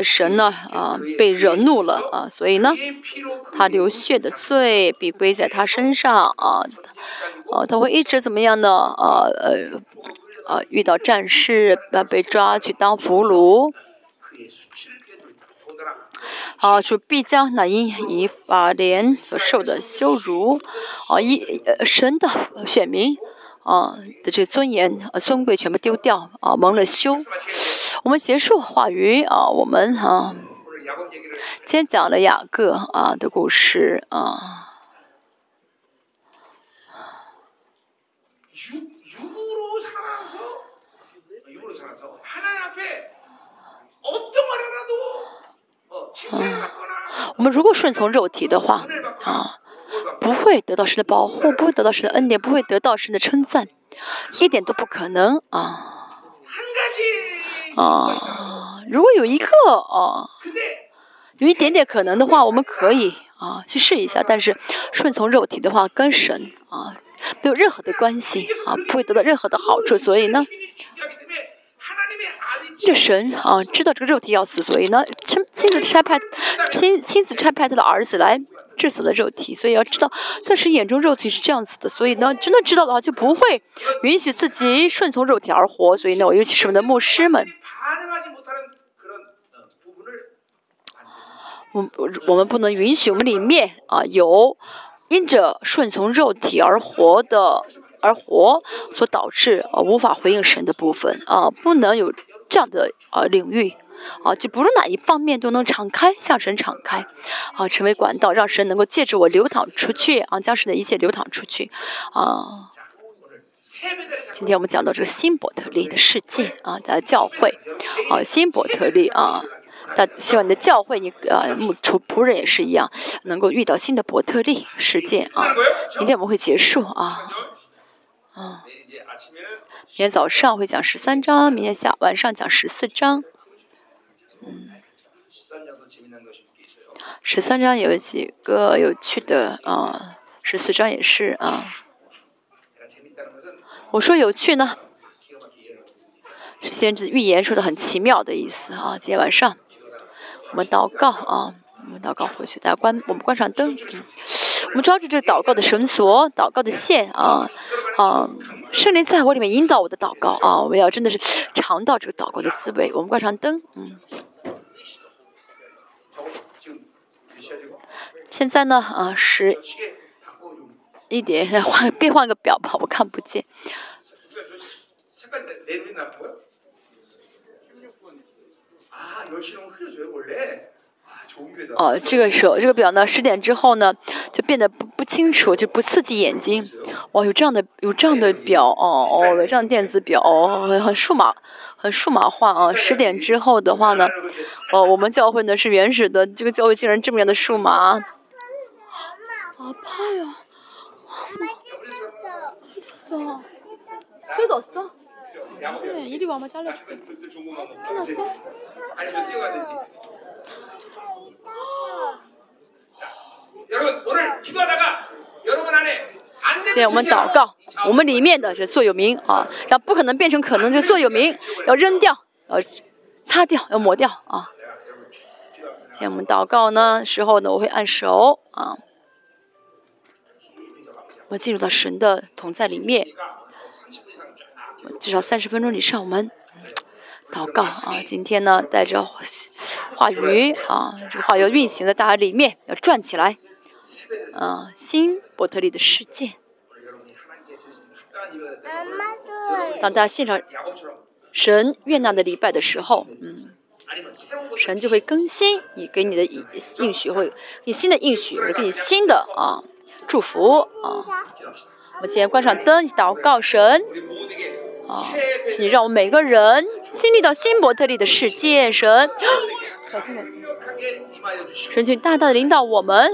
神呢啊，被惹怒了啊，所以呢，他流血的罪必归在他身上啊，哦，他会一直怎么样呢？啊呃啊，遇到战事，那被抓去当俘虏，啊，就必将那因以法莲所受的羞辱啊，一神的选民啊的这尊严啊尊贵全部丢掉啊，蒙了羞。我们结束话语啊，我们啊，今天讲了雅各啊的故事啊。我们如果顺从肉体的话，啊，不会得到神的保护，不会得到神的恩典，不会得到神的称赞，一点都不可能啊。啊如果有一个啊有一点点可能的话我们可以啊去试一下。但是顺从肉体的话跟神啊没有任何的关系啊不会得到任何的好处。所以呢这神啊知道这个肉体要死所以呢亲亲自差派亲亲自差派他的儿子来致死的肉体所以要知道在神眼中肉体是这样子的所以呢真的知道的话就不会允许自己顺从肉体而活所以呢我尤其是我们的牧师们。我我们不能允许我们里面啊有因着顺从肉体而活的而活所导致而无法回应神的部分啊不能有这样的啊领域啊，就不论哪一方面都能敞开，向神敞开，啊，成为管道，让神能够借着我流淌出去，啊，将神的一切流淌出去，啊。今天我们讲到这个新伯特利的世界啊，的教会，啊，新伯特利啊。但希望你的教会，你呃，仆仆人也是一样，能够遇到新的伯特利事件啊。明天我们会结束啊，啊，明天早上会讲十三章，明天下晚上讲十四章。嗯，十三章有几个有趣的啊，十四章也是啊。我说有趣呢，是先知预言说的很奇妙的意思啊。今天晚上我们祷告啊，我们祷告回去，大家关我们关上灯，我们抓住这个祷告的绳索，祷告的线啊啊，圣灵在我里面引导我的祷告啊，我们要真的是尝到这个祷告的滋味。我们关上灯，嗯。现在呢啊十一点再 换变换个表吧我看不见。哦这个时候这个表呢十点之后呢就变得不不清楚就不刺激眼睛。哦有这样的有这样的表哦哦这样电子表哦很很数码很数码化啊。十点之后的话呢哦我们教会呢是原始的这个教会竟然这么样的数码。啊，怕呀！ 찢었어. 뜯었어? 네, 이리 와봐 잘라줄게. 저, 저 좋은 것만 먹자. 끝났어? 아니 저 뛰어가야 되지. 자, 여러분 오늘 기도하다가 여러분 안에 안 现在 되는 我们祷告，我们里面的这座有名啊，让不可能变成可能，这座有名要扔掉，要擦掉，要抹掉啊。 내가 여러분 기도합니다. 现在我们祷告呢时候呢，我会按手啊， 我们进入到神的同在里面。至少三十分钟以上我们祷告啊。今天呢带着话语啊这个话要运行的大家里面要转起来啊新伯特利的世界。当大家现场神悦纳的礼拜的时候嗯神就会更新你给你的应许会你新的应许会给你新的啊祝福啊。我们先关上灯祷告神。啊请让我们每个人经历到新伯特利的世界神。神请大大的领导我们。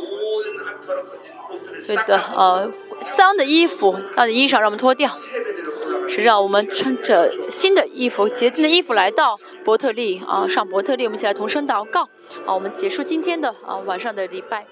对的呃脏的衣服脏的衣裳让我们脱掉。是让我们穿着新的衣服洁净的衣服来到伯特利啊上伯特利。我们一起来同声祷告。好我们结束今天的啊晚上的礼拜。